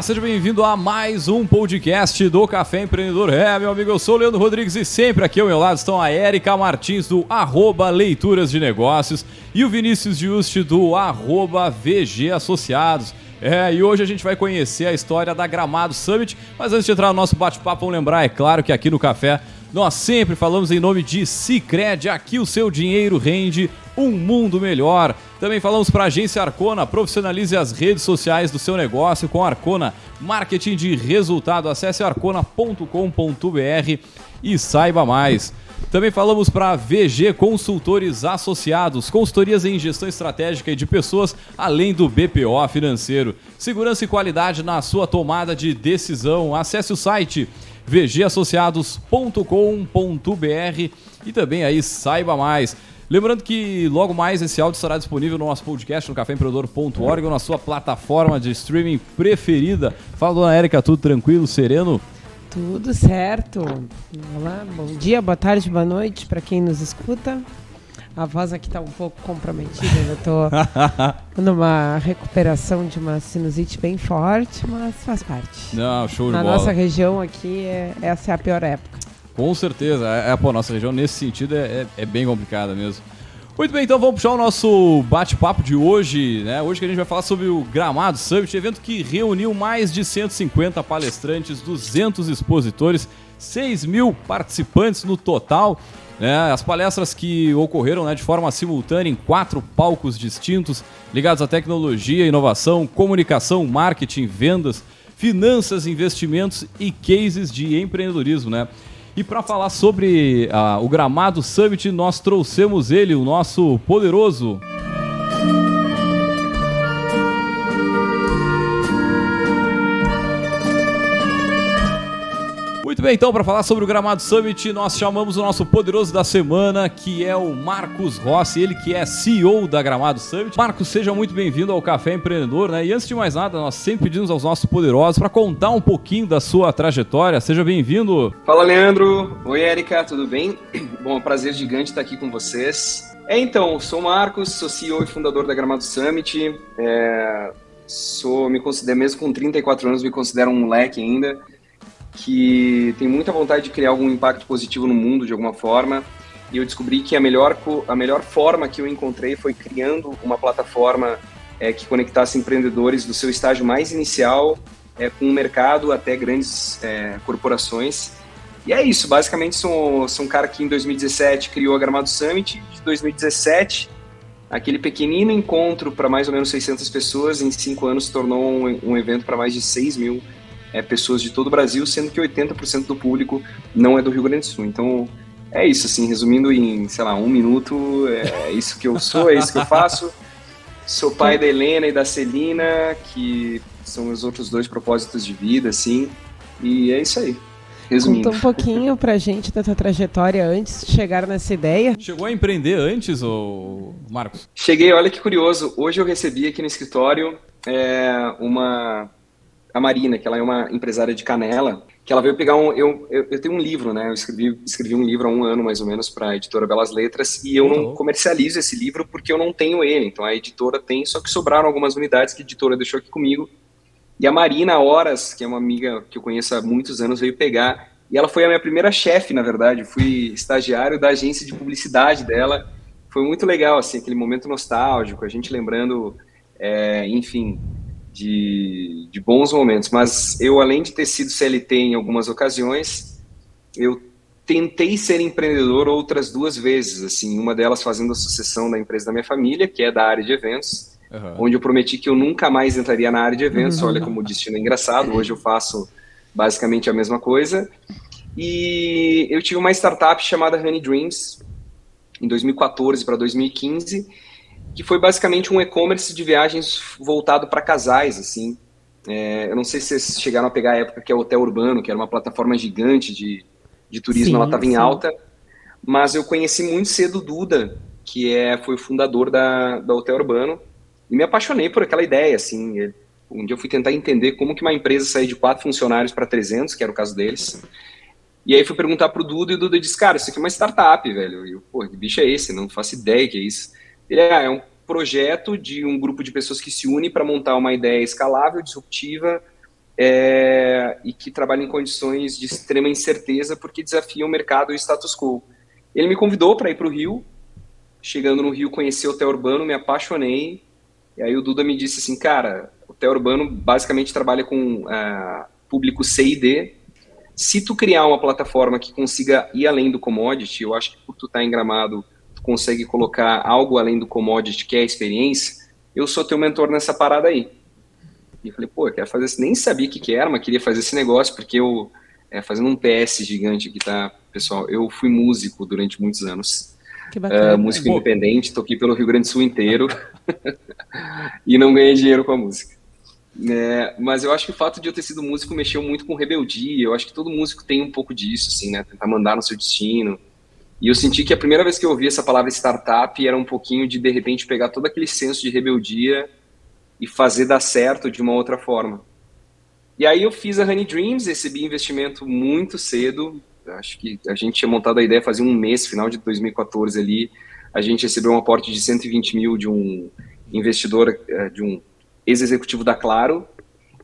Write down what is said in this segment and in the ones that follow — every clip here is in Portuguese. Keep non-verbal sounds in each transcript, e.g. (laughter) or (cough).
Olá, seja bem-vindo a mais um podcast do Café Empreendedor. É, meu amigo, eu sou o Leandro Rodrigues e sempre aqui ao meu lado estão a Érica Martins do arroba Leituras de Negócios e o Vinícius Juste do arroba VG Associados. É, e hoje a gente vai conhecer a história da Gramado Summit, mas antes de entrar no nosso bate-papo, vamos lembrar, é claro, que aqui no Café nós sempre falamos em nome de Cicred, aqui o seu dinheiro rende um mundo melhor. Também falamos para a agência Arcona, profissionalize as redes sociais do seu negócio com Arcona, marketing de resultado. Acesse arcona.com.br e saiba mais. Também falamos para VG Consultores Associados, consultorias em gestão estratégica e de pessoas, além do BPO financeiro. Segurança e qualidade na sua tomada de decisão. Acesse o site vgassociados.com.br e também aí saiba mais. Lembrando que logo mais esse áudio estará disponível no nosso podcast no caféempreendedor.org ou na sua plataforma de streaming preferida. Fala, dona Érica, tudo tranquilo, sereno? Tudo certo. Olá, bom dia, boa tarde, boa noite para quem nos escuta. A voz aqui está um pouco comprometida, eu estou (laughs) numa recuperação de uma sinusite bem forte, mas faz parte. Não, show de Na bola. nossa região aqui, é, essa é a pior época. Com certeza. É, é, pô, nossa região nesse sentido é, é, é bem complicada mesmo. Muito bem, então vamos puxar o nosso bate-papo de hoje, né? Hoje que a gente vai falar sobre o Gramado Summit, evento que reuniu mais de 150 palestrantes, 200 expositores, 6 mil participantes no total. Né? As palestras que ocorreram né, de forma simultânea em quatro palcos distintos, ligados à tecnologia, inovação, comunicação, marketing, vendas, finanças, investimentos e cases de empreendedorismo, né? E para falar sobre uh, o Gramado Summit, nós trouxemos ele, o nosso poderoso. Muito bem, então, para falar sobre o Gramado Summit, nós chamamos o nosso poderoso da semana, que é o Marcos Rossi, ele que é CEO da Gramado Summit. Marcos, seja muito bem-vindo ao Café Empreendedor, né? E antes de mais nada, nós sempre pedimos aos nossos poderosos para contar um pouquinho da sua trajetória. Seja bem-vindo. Fala, Leandro. Oi, Érica, tudo bem? (clears throat) Bom, é um prazer gigante estar aqui com vocês. É, então, sou o Marcos, sou CEO e fundador da Gramado Summit. É, sou, me considero, mesmo com 34 anos, me considero um moleque ainda que tem muita vontade de criar algum impacto positivo no mundo de alguma forma. E eu descobri que a melhor, a melhor forma que eu encontrei foi criando uma plataforma é, que conectasse empreendedores do seu estágio mais inicial é, com o mercado até grandes é, corporações. E é isso, basicamente sou, sou um cara que em 2017 criou a Gramado Summit, de 2017 aquele pequenino encontro para mais ou menos 600 pessoas, em cinco anos tornou um, um evento para mais de 6 mil é, pessoas de todo o Brasil, sendo que 80% do público não é do Rio Grande do Sul. Então, é isso, assim, resumindo em, sei lá, um minuto, é isso que eu sou, é isso que eu faço. Sou pai da Helena e da Celina, que são meus outros dois propósitos de vida, assim, e é isso aí. Resumindo. Conta um pouquinho pra gente da tua trajetória antes de chegar nessa ideia. Chegou a empreender antes, ou Marcos? Cheguei, olha que curioso. Hoje eu recebi aqui no escritório é, uma a Marina, que ela é uma empresária de Canela, que ela veio pegar um. Eu, eu, eu, tenho um livro, né? Eu escrevi, escrevi um livro há um ano, mais ou menos, para a editora Belas Letras, e eu não comercializo esse livro porque eu não tenho ele. Então a editora tem, só que sobraram algumas unidades que a editora deixou aqui comigo. E a Marina Horas, que é uma amiga que eu conheço há muitos anos, veio pegar. E ela foi a minha primeira chefe, na verdade. fui estagiário da agência de publicidade dela. Foi muito legal, assim, aquele momento nostálgico, a gente lembrando, é, enfim, de, de bons momentos. Mas eu, além de ter sido CLT em algumas ocasiões, eu tentei ser empreendedor outras duas vezes, assim, uma delas fazendo a sucessão da empresa da minha família, que é da área de eventos, uhum. onde eu prometi que eu nunca mais entraria na área de eventos. Uhum. Olha como o destino é engraçado. Hoje eu faço basicamente a mesma coisa. E eu tive uma startup chamada Honey Dreams em 2014 para 2015 que foi basicamente um e-commerce de viagens voltado para casais, assim. É, eu não sei se vocês chegaram a pegar a época que é o Hotel Urbano, que era uma plataforma gigante de, de turismo, sim, ela estava em alta, mas eu conheci muito cedo o Duda, que é, foi o fundador da, da Hotel Urbano, e me apaixonei por aquela ideia, assim. Um dia eu fui tentar entender como que uma empresa sair de quatro funcionários para 300, que era o caso deles. E aí fui perguntar pro Duda e o Duda disse, cara, isso aqui é uma startup, velho. E eu, pô, que bicho é esse? Não faço ideia que é isso. Ele ah, é um projeto de um grupo de pessoas que se une para montar uma ideia escalável, disruptiva é, e que trabalha em condições de extrema incerteza porque desafia o mercado e o status quo. Ele me convidou para ir para o Rio. Chegando no Rio, conheci o hotel urbano, me apaixonei. E aí o Duda me disse assim, cara, o hotel urbano basicamente trabalha com uh, público C e D. Se tu criar uma plataforma que consiga ir além do commodity, eu acho que por tu estar tá Gramado, tu consegue colocar algo além do commodity, que é a experiência, eu sou teu mentor nessa parada aí. E eu falei, pô, eu quero fazer isso. Nem sabia o que, que era, mas queria fazer esse negócio, porque eu, é, fazendo um PS gigante aqui, tá, pessoal? Eu fui músico durante muitos anos. Que bacana. Uh, músico pô. independente, toquei pelo Rio Grande do Sul inteiro (laughs) e não ganhei dinheiro com a música. É, mas eu acho que o fato de eu ter sido músico mexeu muito com rebeldia. Eu acho que todo músico tem um pouco disso, assim, né? Tentar mandar no seu destino. E eu senti que a primeira vez que eu ouvi essa palavra startup era um pouquinho de, de repente, pegar todo aquele senso de rebeldia e fazer dar certo de uma outra forma. E aí eu fiz a Honey Dreams, recebi investimento muito cedo. Acho que a gente tinha montado a ideia fazia um mês, final de 2014 ali. A gente recebeu um aporte de 120 mil de um investidor, eh, de um ex-executivo da Claro.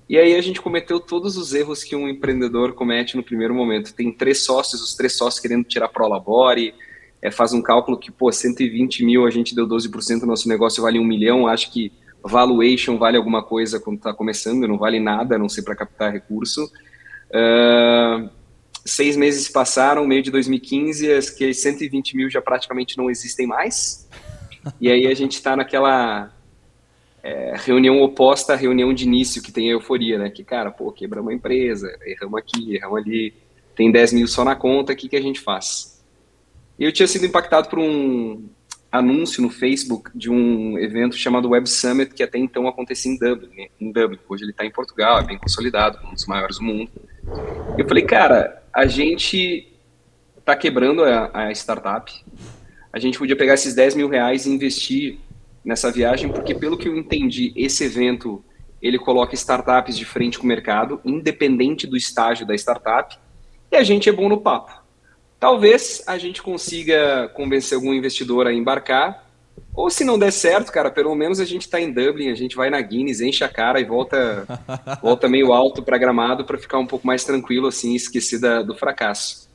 E aí a gente cometeu todos os erros que um empreendedor comete no primeiro momento. Tem três sócios, os três sócios querendo tirar pro labore, é, faz um cálculo que, pô, 120 mil, a gente deu 12%, nosso negócio vale um milhão, acho que valuation vale alguma coisa quando está começando, não vale nada, a não ser para captar recurso. Uh, seis meses passaram, meio de 2015, as que 120 mil já praticamente não existem mais. E aí a gente está naquela é, reunião oposta à reunião de início que tem a euforia, né? Que, cara, pô, quebramos a empresa, erramos aqui, erramos ali, tem 10 mil só na conta, o que, que a gente faz? E eu tinha sido impactado por um, anúncio no Facebook de um evento chamado Web Summit, que até então acontecia em Dublin. Né? Em Dublin. Hoje ele está em Portugal, é bem consolidado, um dos maiores do mundo. Eu falei, cara, a gente está quebrando a, a, startup, a gente podia pegar esses 10 mil reais e investir nessa viagem, porque pelo que eu entendi, esse evento ele coloca startups de frente com o mercado, independente do estágio da startup, e a gente é bom no papo. Talvez a gente consiga convencer algum investidor a embarcar. Ou se não der certo, cara, pelo menos a gente está em Dublin, a gente vai na Guinness, enche a cara e volta, (laughs) volta meio alto para Gramado para ficar um pouco mais tranquilo, assim, esquecer da, do fracasso.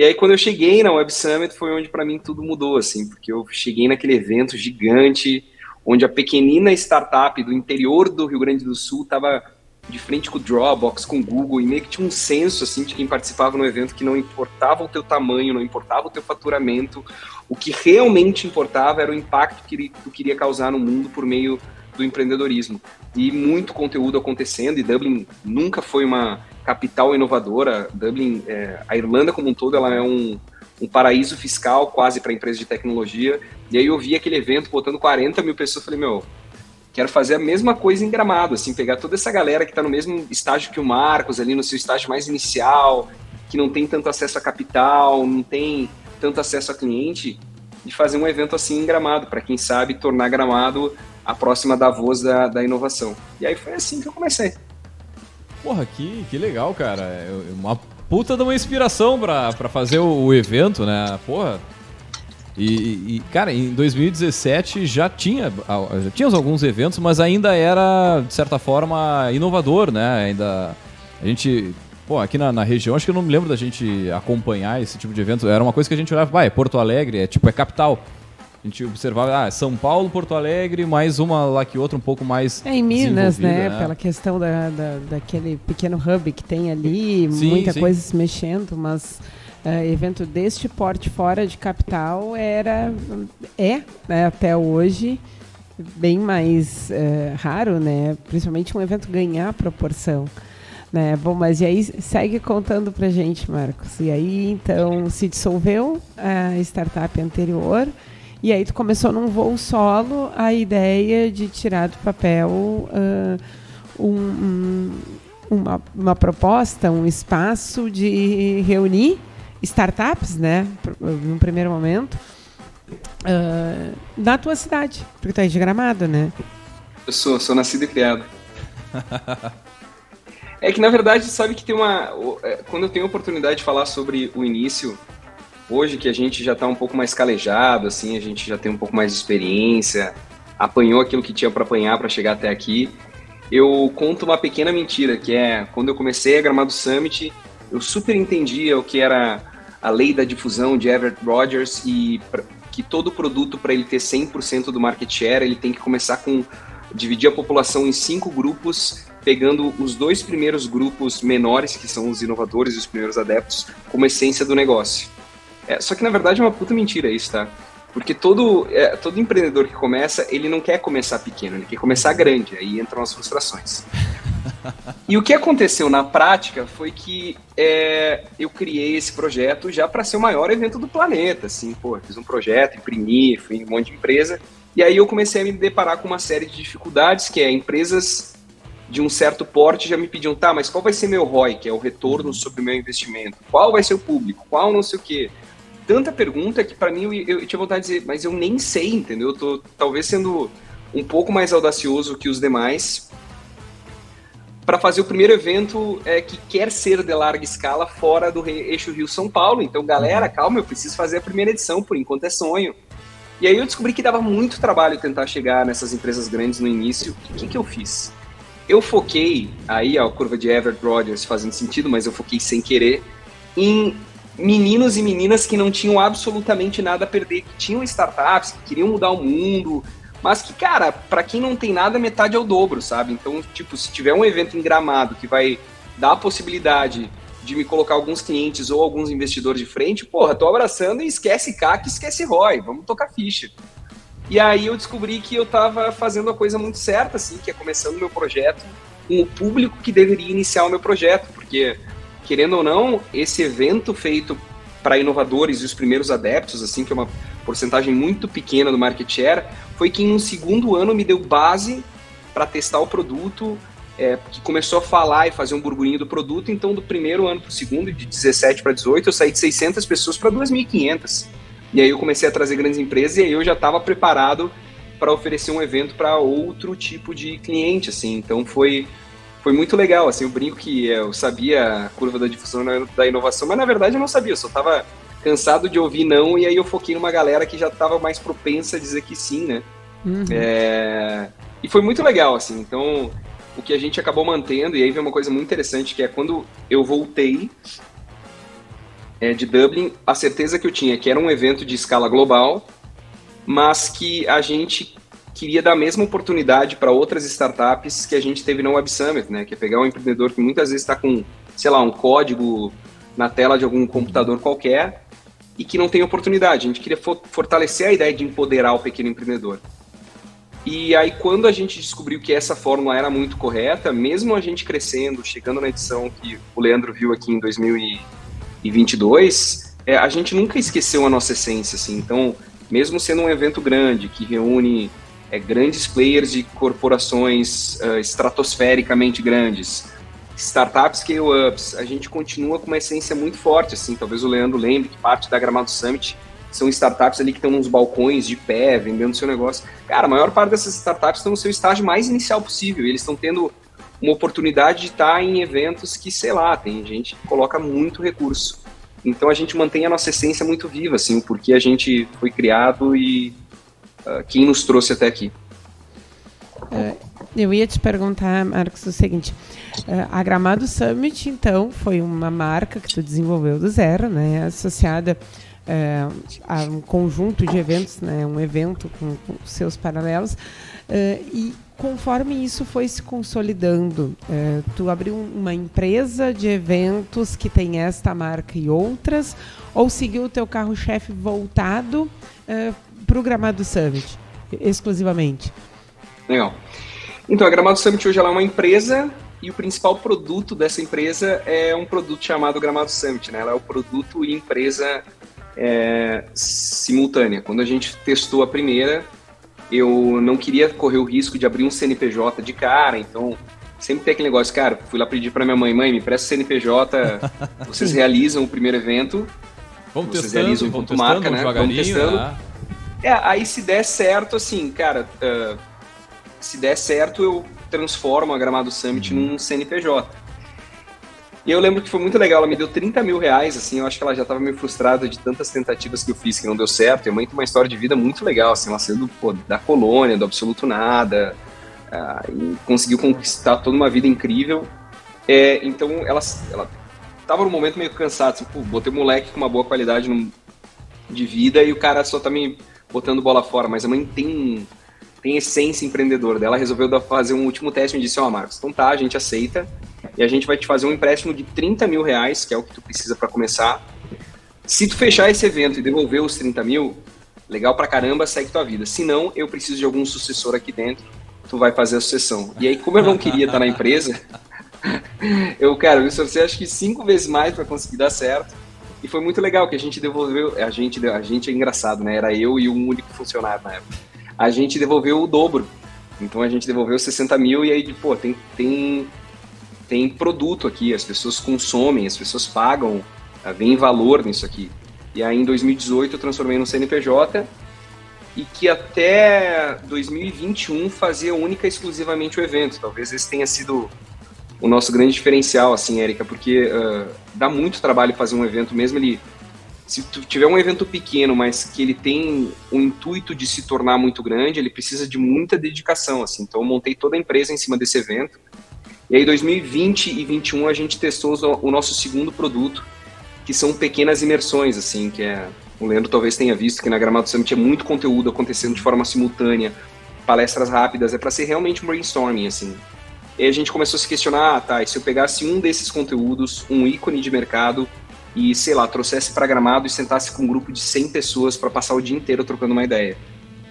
E aí quando eu cheguei na Web Summit foi onde para mim tudo mudou, assim, porque eu cheguei naquele evento gigante, onde a pequenina startup do interior do Rio Grande do Sul estava de frente com o Dropbox, com o Google, e meio que tinha um senso, assim, de quem participava no evento que não importava o teu tamanho, não importava o teu faturamento, o que realmente importava era o impacto que tu queria causar no mundo por meio do empreendedorismo. E muito conteúdo acontecendo, e Dublin nunca foi uma capital inovadora. Dublin, é, a Irlanda como um todo, ela é um, um paraíso fiscal quase para empresas de tecnologia. E aí eu vi aquele evento botando 40 mil pessoas, falei, meu, quero fazer a mesma coisa em Gramado, assim, pegar toda essa galera que está no mesmo estágio que o Marcos, ali no seu estágio mais inicial, que não tem tanto acesso a capital, não tem tanto acesso a cliente, e fazer um evento assim em Gramado, para quem sabe tornar Gramado a próxima da voz da, da inovação. E aí foi assim que eu comecei. Porra, que, que legal, cara. É uma puta de uma inspiração para fazer o, evento, né? Porra, e, e, cara, em 2017 já tinha, já tinha alguns eventos, mas ainda era, de certa forma, inovador, né? Ainda. A gente. Pô, aqui na, na, região, acho que eu não me lembro da gente acompanhar esse tipo de evento. Era uma coisa que a gente olhava, vai, é Porto Alegre, é tipo, é capital. A gente observava, ah, São Paulo, Porto Alegre, mais uma lá que outra um pouco mais. É em Minas, né? né? Pela questão da, da, daquele pequeno hub que tem ali, sim, muita sim. coisa se mexendo, mas uh, evento deste porte fora de capital era é né, até hoje bem mais uh, raro, né? Principalmente um evento ganhar proporção. Né? Bom, mas e aí segue contando pra gente, Marcos. E aí então se dissolveu a startup anterior e aí tu começou num voo solo a ideia de tirar do papel uh, um, um, uma, uma proposta, um espaço de reunir startups, né, no primeiro momento, uh, na tua cidade, porque tu é de Gramado, né? Eu sou, sou nascido e criado. (laughs) é que na verdade, sabe que tem uma. É, quando eu tenho a oportunidade de falar sobre o início, hoje que a gente já está um pouco mais calejado, assim, a gente já tem um pouco mais de experiência, apanhou aquilo que tinha para apanhar para chegar até aqui. eu conto uma pequena mentira, que é quando eu comecei a Gramado Summit, eu super entendia o que era a lei da difusão de Everett Rogers e que todo produto, para ele ter 100% do market share, ele tem que começar com dividir a população em cinco grupos, pegando os dois primeiros grupos menores, que são os inovadores e os primeiros adeptos, como essência do negócio. É, só que na verdade é uma puta mentira isso, tá? Porque todo, é, todo empreendedor que começa, ele não quer começar pequeno, ele quer começar grande, aí entram as frustrações. E o que aconteceu na prática foi que é, eu criei esse projeto já para ser o maior evento do planeta, assim, pô, fiz um projeto, imprimi, fui em um monte de empresa, e aí eu comecei a me deparar com uma série de dificuldades, que é empresas de um certo porte já me pediam, tá, mas qual vai ser meu ROI, que é o retorno sobre o meu investimento? Qual vai ser o público? Qual não sei o quê? Tanta pergunta que para mim eu, eu, tinha vontade de dizer, mas eu nem sei, entendeu? Eu tô talvez sendo um pouco mais audacioso que os demais para fazer o primeiro evento é, que quer ser de larga escala fora do eixo Rio-São Paulo. Então, galera, calma, eu preciso fazer a primeira edição, por enquanto é sonho. E aí eu descobri que dava muito trabalho tentar chegar nessas empresas grandes no início. O que, que eu fiz? Eu foquei, aí a curva de Everett Rogers fazendo sentido, mas eu foquei sem querer, em meninos e meninas que não tinham absolutamente nada a perder, que tinham startups, que queriam mudar o mundo, mas que, cara, para quem não tem nada, metade é o dobro, sabe? Então, tipo, se tiver um evento em Gramado que vai dar a possibilidade de me colocar alguns clientes ou alguns investidores de frente, porra, tô abraçando e esquece CAC, esquece ROI, vamos tocar ficha. E aí eu descobri que eu tava fazendo a coisa muito certa, assim, que é começando o meu projeto com o público que deveria iniciar o meu projeto, porque, querendo ou não, esse evento feito para inovadores e os primeiros adeptos, assim, que é uma porcentagem muito pequena do market share, foi que em um segundo ano me deu base para testar o produto, é, que começou a falar e fazer um burburinho do produto. Então, do primeiro ano para o segundo, de 17 para 18, eu saí de 600 pessoas para 2.500. E aí eu comecei a trazer grandes empresas e aí eu já estava preparado para oferecer um evento para outro tipo de cliente, assim. Então foi foi muito legal, assim, eu brinco que eu sabia a curva da difusão da inovação, mas na verdade eu não sabia, eu só estava cansado de ouvir não e aí eu foquei numa galera que já estava mais propensa a dizer que sim, né? Uhum. É... E foi muito legal, assim, então o que a gente acabou mantendo, e aí vem uma coisa muito interessante, que é quando eu voltei é, de Dublin, a certeza que eu tinha que era um evento de escala global, mas que a gente queria dar a mesma oportunidade para outras startups que a gente teve no Web Summit, né? Que é pegar um empreendedor que muitas vezes está com, sei lá, um código na tela de algum computador qualquer e que não tem oportunidade. A gente queria fortalecer a ideia de empoderar o pequeno empreendedor. E aí, quando a gente descobriu que essa fórmula era muito correta, mesmo a gente crescendo, chegando na edição que o Leandro viu aqui em 2022, é, a gente nunca esqueceu a nossa essência, assim. Então, mesmo sendo um evento grande, que reúne é, grandes players de corporações uh, estratosfericamente grandes, startups scale-ups, a gente continua com uma essência muito forte, assim. Talvez o Leandro lembre que parte da Gramado Summit são startups ali que estão nos balcões de pé, vendendo seu negócio. Cara, a maior parte dessas startups estão no seu estágio mais inicial possível. Eles estão tendo uma oportunidade de estar em eventos que, sei lá, tem gente que coloca muito recurso. Então a gente mantém a nossa essência muito viva, assim, porque a gente foi criado e quem nos trouxe até aqui. É, eu ia te perguntar, Marcos, o seguinte: uh, a Gramado Summit, então, foi uma marca que tu desenvolveu do zero, né, associada é, a um conjunto de eventos, né, um evento com, com seus paralelos, é, e conforme isso foi se consolidando, é, tu abriu uma empresa de eventos que tem esta marca e outras, ou seguiu o teu carro-chefe voltado é, para o Gramado Summit, exclusivamente? Legal. Então, a Gramado Summit hoje é uma empresa e o principal produto dessa empresa é um produto chamado Gramado Summit, né? Ela é o produto e empresa é, simultânea. Quando a gente testou a primeira, eu não queria correr o risco de abrir um CNPJ de cara, então sempre tem aquele negócio, cara, fui lá pedir para minha mãe, mãe, me presta CNPJ, (laughs) vocês realizam o primeiro evento, vamos vocês testando, realizam ponto marca, né? Vamos testando. Né? É, aí se der certo, assim, cara, uh, se der certo, eu transformo a Gramado Summit uhum. num CNPJ. E eu lembro que foi muito legal, ela me deu 30 mil reais, assim, eu acho que ela já estava meio frustrada de tantas tentativas que eu fiz que não deu certo. E a mãe tem uma história de vida muito legal, assim, ela saiu do, pô, da colônia, do absoluto nada, uh, e conseguiu conquistar toda uma vida incrível. É, então ela, ela tava num momento meio cansado, assim, pô, botei o moleque com uma boa qualidade no, de vida e o cara só tá me botando bola fora, mas a mãe tem tem essência empreendedora dela, resolveu fazer um último teste e disse, ó, oh, Marcos, então tá, a gente aceita e a gente vai te fazer um empréstimo de 30 mil reais, que é o que tu precisa para começar. Se tu fechar esse evento e devolver os 30 mil, legal pra caramba, segue tua vida. Se não, eu preciso de algum sucessor aqui dentro, tu vai fazer a sucessão. E aí, como eu não queria estar na empresa, (laughs) eu, cara, eu esforcei acho que cinco vezes mais para conseguir dar certo. E foi muito legal que a gente devolveu, a gente, a gente é engraçado, né? Era eu e um único funcionário na época. A gente devolveu o dobro. Então a gente devolveu 60 mil e aí, pô, tem, tem, tem produto aqui, as pessoas consomem, as pessoas pagam, tá? vem valor nisso aqui. E aí em 2018 eu transformei no CNPJ e que até 2021 fazia única e exclusivamente o evento. Talvez esse tenha sido o nosso grande diferencial, assim, Érica, porque uh, dá muito trabalho fazer um evento, mesmo ele. Se tu tiver um evento pequeno, mas que ele tem o intuito de se tornar muito grande, ele precisa de muita dedicação, assim. Então, eu montei toda a empresa em cima desse evento. E aí, 2020 e 2021, a gente testou o nosso segundo produto, que são pequenas imersões, assim, que é... O Leandro talvez tenha visto que na Gramado Summit é muito conteúdo acontecendo de forma simultânea, palestras rápidas, é para ser realmente um brainstorming, assim. E a gente começou a se questionar, ah, tá, e se eu pegasse um desses conteúdos, um ícone de mercado, e, sei lá, trouxesse para Gramado e sentasse com um grupo de 100 pessoas para passar o dia inteiro trocando uma ideia.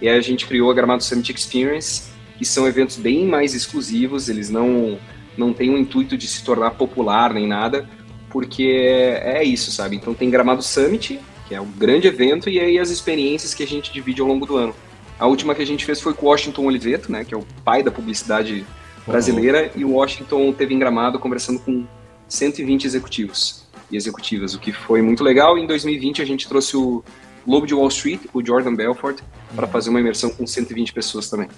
E aí a gente criou a Gramado Summit Experience, que são eventos bem mais exclusivos, eles não, não têm o intuito de se tornar popular nem nada, porque é, é isso, sabe? Então tem Gramado Summit, que é um grande evento, e aí as experiências que a gente divide ao longo do ano. A última que a gente fez foi com o Washington Oliveto, né, que é o pai da publicidade brasileira e o Washington teve em Gramado conversando com 120 executivos e executivas, o que foi muito legal. Em 2020 a gente trouxe o Lobo de Wall Street, o Jordan Belfort, para uhum. fazer uma imersão com 120 pessoas também.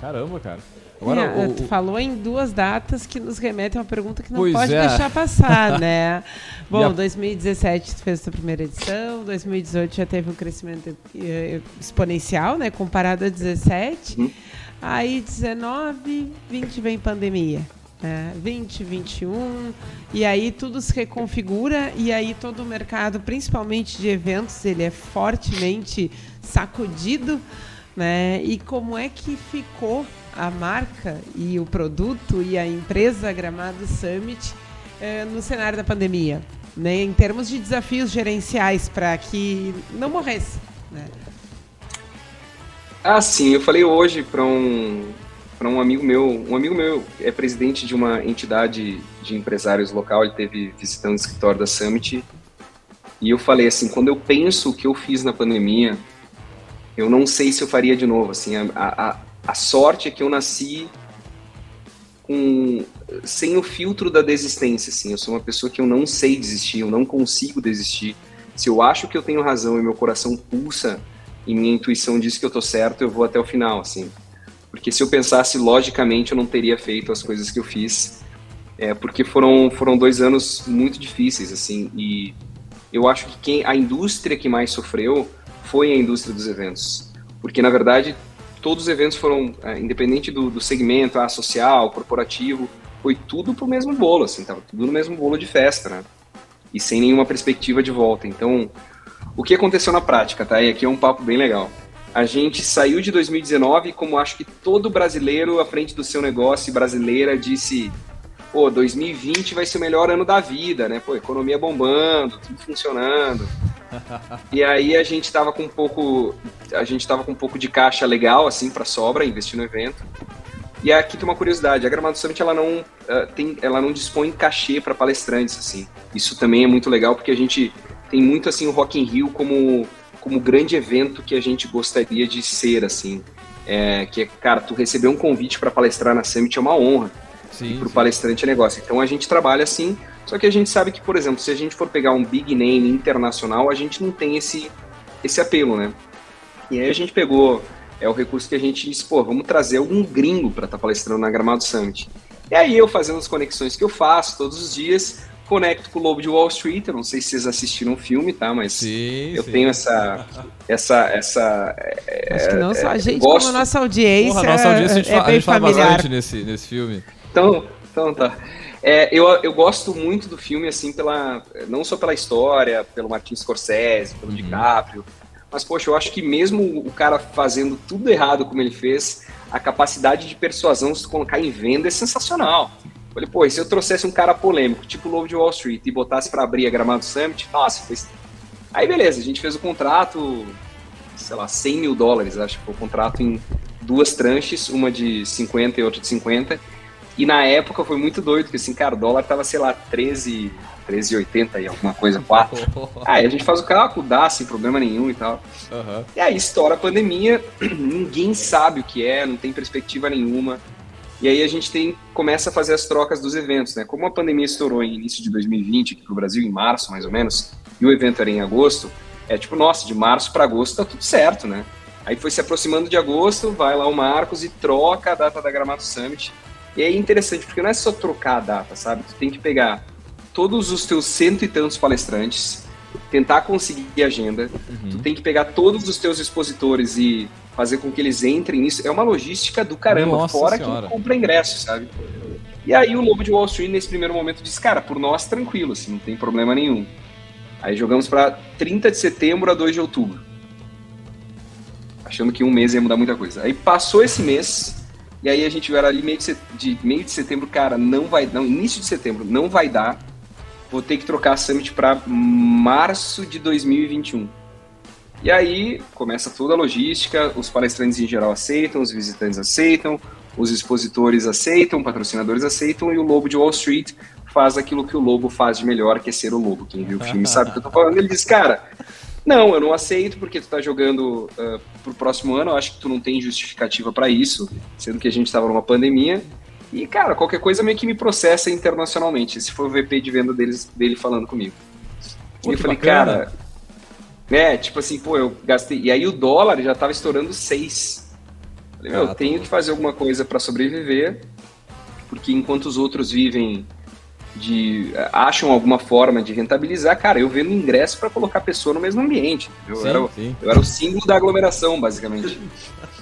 Caramba, cara. Agora, é, o, tu falou em duas datas que nos remetem a uma pergunta que não pois pode é. deixar passar, (laughs) né? Bom, 2017 tu fez a sua primeira edição, 2018 já teve um crescimento eh, exponencial, né? Comparado a 17. Uhum. Aí 19, 20 vem pandemia. É, 20, 21, e aí tudo se reconfigura e aí todo o mercado, principalmente de eventos, ele é fortemente sacudido, né? E como é que ficou a marca e o produto e a empresa Gramado Summit é, no cenário da pandemia, né? Em termos de desafios gerenciais para que não morresse, né? Ah, sim, eu falei hoje para um para um amigo meu, um amigo meu é presidente de uma entidade de empresários local, ele teve visitando o escritório da Summit, e eu falei assim, quando eu penso o que eu fiz na pandemia, eu não sei se eu faria de novo, assim, a, a, a sorte é que eu nasci com, sem o filtro da desistência, assim, eu sou uma pessoa que eu não sei desistir, eu não consigo desistir, se eu acho que eu tenho razão e meu coração pulsa e minha intuição diz que eu tô certo, eu vou até o final, assim. Porque se eu pensasse logicamente, eu não teria feito as coisas que eu fiz. É, porque foram, foram dois anos muito difíceis, assim, e eu acho que quem, a indústria que mais sofreu foi a indústria dos eventos. Porque, na verdade, todos os eventos foram, é, independente do, do segmento, ah, social, corporativo, foi tudo pro mesmo bolo, assim, tava tudo no mesmo bolo de festa, né? E sem nenhuma perspectiva de volta. Então, o que aconteceu na prática, tá? E aqui é um papo bem legal. A gente saiu de 2019 como acho que todo brasileiro à frente do seu negócio brasileira disse: pô, 2020 vai ser o melhor ano da vida, né? Pô, economia bombando, tudo funcionando. (laughs) e aí a gente tava com um pouco, a gente tava com um pouco de caixa legal assim para sobra, investir no evento. E aqui tem uma curiosidade, a Gramado Summit ela não uh, tem, ela não dispõe cachê para palestrantes assim. Isso também é muito legal porque a gente tem muito assim o Rock in Rio como como grande evento que a gente gostaria de ser assim. É, que é, cara, tu receber um convite para palestrar na Summit é uma honra. Sim, e pro sim. palestrante é negócio. Então a gente trabalha assim, só que a gente sabe que, por exemplo, se a gente for pegar um big name internacional, a gente não tem esse, esse apelo, né? E aí a gente pegou é o recurso que a gente disse, pô, vamos trazer algum gringo para estar tá palestrando na Gramado Summit. E aí eu fazendo as conexões que eu faço todos os dias, conecto com o Lobo de Wall Street. Eu não sei se vocês assistiram o filme, tá? Mas sim, eu sim. tenho essa, essa, essa, Acho que não só a gente, como a nossa audiência. Porra, nossa audiência a gente, é, é bem a gente fala bastante nesse, nesse filme. Então, então tá. É, eu, eu gosto muito do filme, assim, pela, não só pela história, pelo Martin Scorsese, pelo uhum. DiCaprio, mas, poxa, eu acho que mesmo o cara fazendo tudo errado como ele fez, a capacidade de persuasão se colocar em venda é sensacional. Falei, pô, e se eu trouxesse um cara polêmico, tipo o Lobo de Wall Street, e botasse para abrir a Gramado Summit, nossa, foi... Aí beleza, a gente fez o contrato, sei lá, 100 mil dólares, acho que foi o contrato em duas tranches, uma de 50 e outra de 50, e na época foi muito doido, porque assim, cara, o dólar tava, sei lá, 13, 13,80 e alguma coisa, (laughs) 4. aí a gente faz o cálculo, dá sem problema nenhum e tal. Uhum. E aí estoura a pandemia, (clears throat) ninguém sabe o que é, não tem perspectiva nenhuma. E aí a gente tem, começa a fazer as trocas dos eventos, né? Como a pandemia estourou em início de 2020 aqui no Brasil, em março mais ou menos, e o evento era em agosto, é tipo, nossa, de março para agosto tá tudo certo, né? Aí foi se aproximando de agosto, vai lá o Marcos e troca a data da Gramado Summit e é interessante, porque não é só trocar a data, sabe? Tu tem que pegar todos os teus cento e tantos palestrantes, tentar conseguir agenda, uhum. tu tem que pegar todos os teus expositores e fazer com que eles entrem nisso. É uma logística do caramba, Nossa fora senhora. quem compra ingresso, sabe? E aí o Lobo de Wall Street, nesse primeiro momento, disse, cara, por nós, tranquilo, assim, não tem problema nenhum. Aí jogamos para 30 de setembro a 2 de outubro. Achando que um mês ia mudar muita coisa. Aí passou esse mês, e aí a gente era ali meio de, de, meio de setembro, cara, não vai, não, início de setembro, não vai dar. Vou ter que trocar a Summit para março de 2021. E aí começa toda a logística, os palestrantes em geral aceitam, os visitantes aceitam, os expositores aceitam, patrocinadores aceitam e o Lobo de Wall Street faz aquilo que o Lobo faz de melhor, que é ser o Lobo. Quem viu o filme sabe o que eu tô falando. Ele diz, cara, não, eu não aceito porque tu tá jogando uh, pro próximo ano, eu acho que tu não tem justificativa para isso, sendo que a gente tava numa pandemia. E, cara, qualquer coisa meio que me processa internacionalmente. Esse foi o VP de venda deles, dele falando comigo. Pô, e eu falei, bacana. cara. É, tipo assim, pô, eu gastei. E aí o dólar já tava estourando seis. Falei, meu, ah, eu tenho que fazer alguma coisa para sobreviver, porque enquanto os outros vivem de acham alguma forma de rentabilizar, cara, eu vendo ingresso para colocar a pessoa no mesmo ambiente. Eu, sim, era, sim. eu era o símbolo da aglomeração, basicamente. (laughs)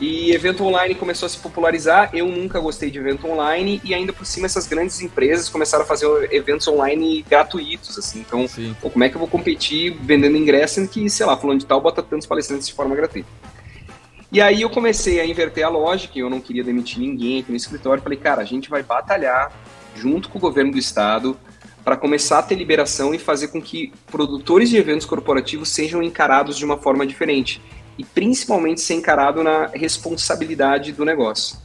E evento online começou a se popularizar. Eu nunca gostei de evento online e ainda por cima essas grandes empresas começaram a fazer eventos online gratuitos, assim. Então, pô, como é que eu vou competir vendendo ingresso que, sei lá, falando de tal, bota tantos palestrantes de forma gratuita? E aí eu comecei a inverter a lógica, eu não queria demitir ninguém aqui no escritório. Falei, cara, a gente vai batalhar junto com o governo do estado, para começar a ter liberação e fazer com que produtores de eventos corporativos sejam encarados de uma forma diferente e principalmente ser encarado na responsabilidade do negócio.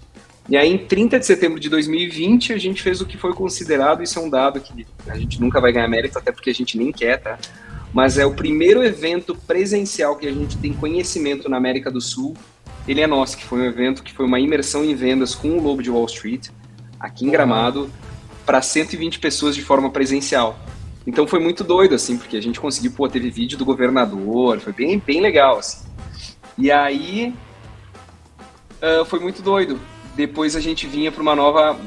E aí, em 30 de setembro de 2020, a gente fez o que foi considerado, isso é um dado que a gente nunca vai ganhar mérito, até porque a gente nem quer, tá? Mas é o primeiro evento presencial que a gente tem conhecimento na América do Sul. Ele é nosso, que foi um evento que foi uma imersão em vendas com o Lobo de Wall Street, aqui em Gramado para 120 pessoas de forma presencial. Então foi muito doido, assim, porque a gente conseguiu, pô, teve vídeo do governador, foi bem, bem legal, assim. E aí uh, foi muito doido. Depois a gente vinha para uma nova.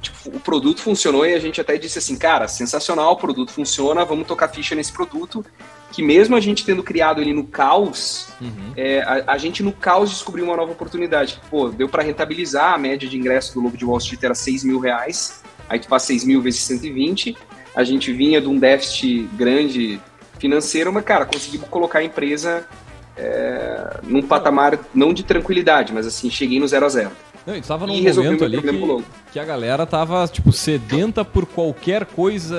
Tipo, o produto funcionou e a gente até disse assim, cara, sensacional, o produto funciona, vamos tocar ficha nesse produto. Que mesmo a gente tendo criado ele no caos, uhum. é, a, a, gente no caos descobriu uma nova oportunidade. Pô, deu para rentabilizar, a média de ingresso do Lobo de Wall Street era 6 mil reais aí tu faz 6 mil vezes 120, a gente vinha de um déficit grande financeiro, mas, cara, conseguimos colocar a empresa é, num patamar não de tranquilidade, mas assim, cheguei no zero a zero. Não, estava num momento ali que, que, a galera tava, tipo, sedenta por qualquer coisa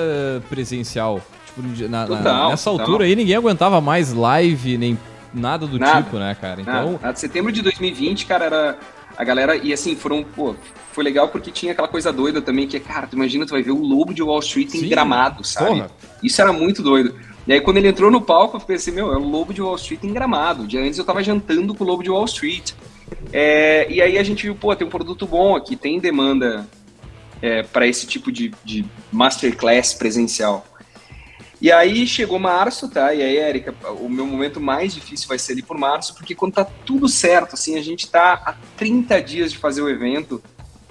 presencial. Tipo, na, total, na, nessa total. altura aí ninguém aguentava mais live, nem nada do nada, tipo, né, cara? Então... Nada. Setembro de 2020, cara, era a galera, e assim, foram, pô, foi legal porque tinha aquela coisa doida também, que é, cara, tu imagina, tu vai ver o Lobo de Wall Street Sim. em gramado, sabe? Porra. Isso era muito doido. E aí quando ele entrou no palco, eu pensei, meu, é o Lobo de Wall Street em gramado. De antes eu tava jantando com o Lobo de Wall Street. É, e aí a gente viu, pô, tem um produto bom aqui, tem demanda é, para esse tipo de, de masterclass presencial. E aí chegou março, tá? E aí, Érica, o meu momento mais difícil vai ser ali por março, porque quando tá tudo certo, assim, a gente tá há 30 dias de fazer o evento,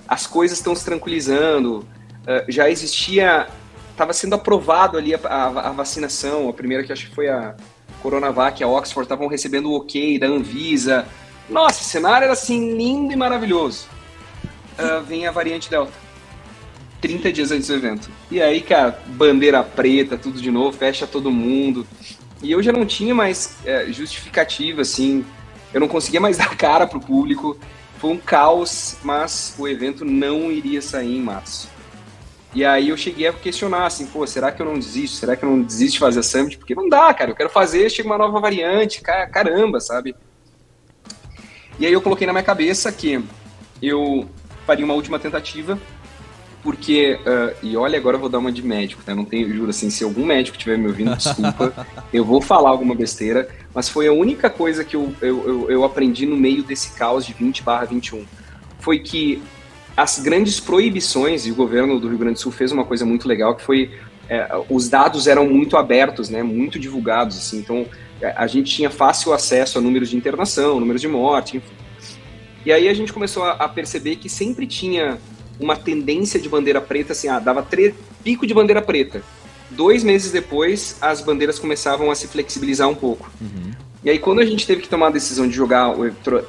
as coisas estão se tranquilizando, uh, já existia, estava sendo aprovado ali a, a, a, vacinação, a primeira que acho que foi a, Coronavac a Oxford estavam recebendo o ok da Anvisa. Nossa, o cenário era assim lindo e maravilhoso. Uh, vem a variante Delta. 30 dias antes do evento. E aí, cara, bandeira preta, tudo de novo, fecha todo mundo. E eu já não tinha mais é, justificativa, assim. Eu não conseguia mais (laughs) dar cara pro público. Foi um caos, mas o evento não iria sair em março. E aí eu cheguei a questionar, assim, pô, será que eu não desisto? Será que eu não desisto de fazer a Summit? Porque não dá, cara, eu quero fazer, chega uma nova variante, caramba, sabe? E aí eu coloquei na minha cabeça que eu faria uma última tentativa, porque, uh, e olha, agora eu vou dar uma de médico, tá? Não tenho, juro, assim, se algum médico estiver me ouvindo, desculpa, (laughs) eu vou falar alguma besteira, mas foi a única coisa que eu, eu, eu, eu aprendi no meio desse caos de 20 barra 21. Foi que as grandes proibições, e o governo do Rio Grande do Sul fez uma coisa muito legal, que foi é, os dados eram muito abertos, né, muito divulgados, assim, então é, a gente tinha fácil acesso a números de internação, números de morte, enfim. E aí a gente começou a, a perceber que sempre tinha uma tendência de bandeira preta, assim, ah, dava pico de bandeira preta. Dois meses depois, as bandeiras começavam a se flexibilizar um pouco. Uhum. E aí, quando a gente teve que tomar a decisão de jogar,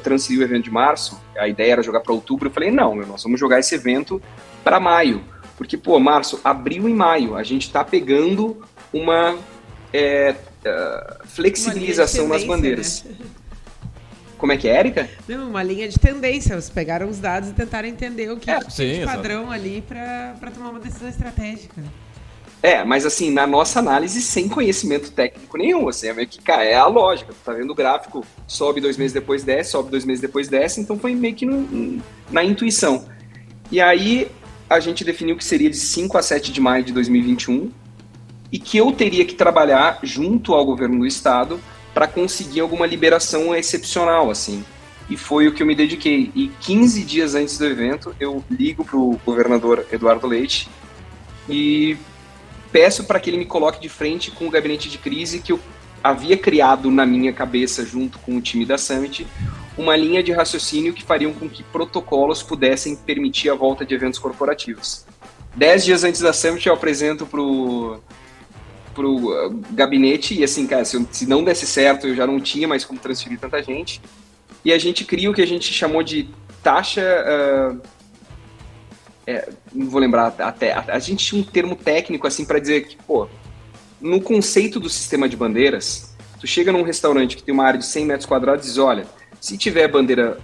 transferir o evento de março, a ideia era jogar para outubro, eu falei, não, nós vamos jogar esse evento para maio. Porque, pô, março, abril e maio, a gente está pegando uma é, uh, flexibilização nas bandeiras. Né? Como é que é, Érica? Não, uma linha de tendência. Eles pegaram os dados e tentaram entender o que é, sim, de padrão exatamente. ali para tomar uma decisão estratégica. É, mas assim, na nossa análise, sem conhecimento técnico nenhum, assim, é meio que, cara, é a lógica, tu tá vendo o gráfico, sobe dois meses depois desce, sobe dois meses depois desce, então foi meio que no, na intuição. E aí, a gente definiu que seria de 5 a 7 de maio de 2021, e que eu teria que trabalhar junto ao governo do estado para conseguir alguma liberação excepcional, assim. E foi o que eu me dediquei. E 15 dias antes do evento, eu ligo pro governador Eduardo Leite e peço para que ele me coloque de frente com o gabinete de crise que eu havia criado na minha cabeça, junto com o time da Summit, uma linha de raciocínio que fariam com que protocolos pudessem permitir a volta de eventos corporativos. Dez dias antes da Summit, eu apresento pro pro uh, gabinete e assim, cara, se, se, não desse certo, eu já não tinha mais como transferir tanta gente. E a gente cria o que a gente chamou de taxa uh, é, não vou lembrar até. A, a, gente tinha um termo técnico assim para dizer que, pô, no conceito do sistema de bandeiras, tu chega num restaurante que tem uma área de 100 metros quadrados e diz: olha, se tiver bandeira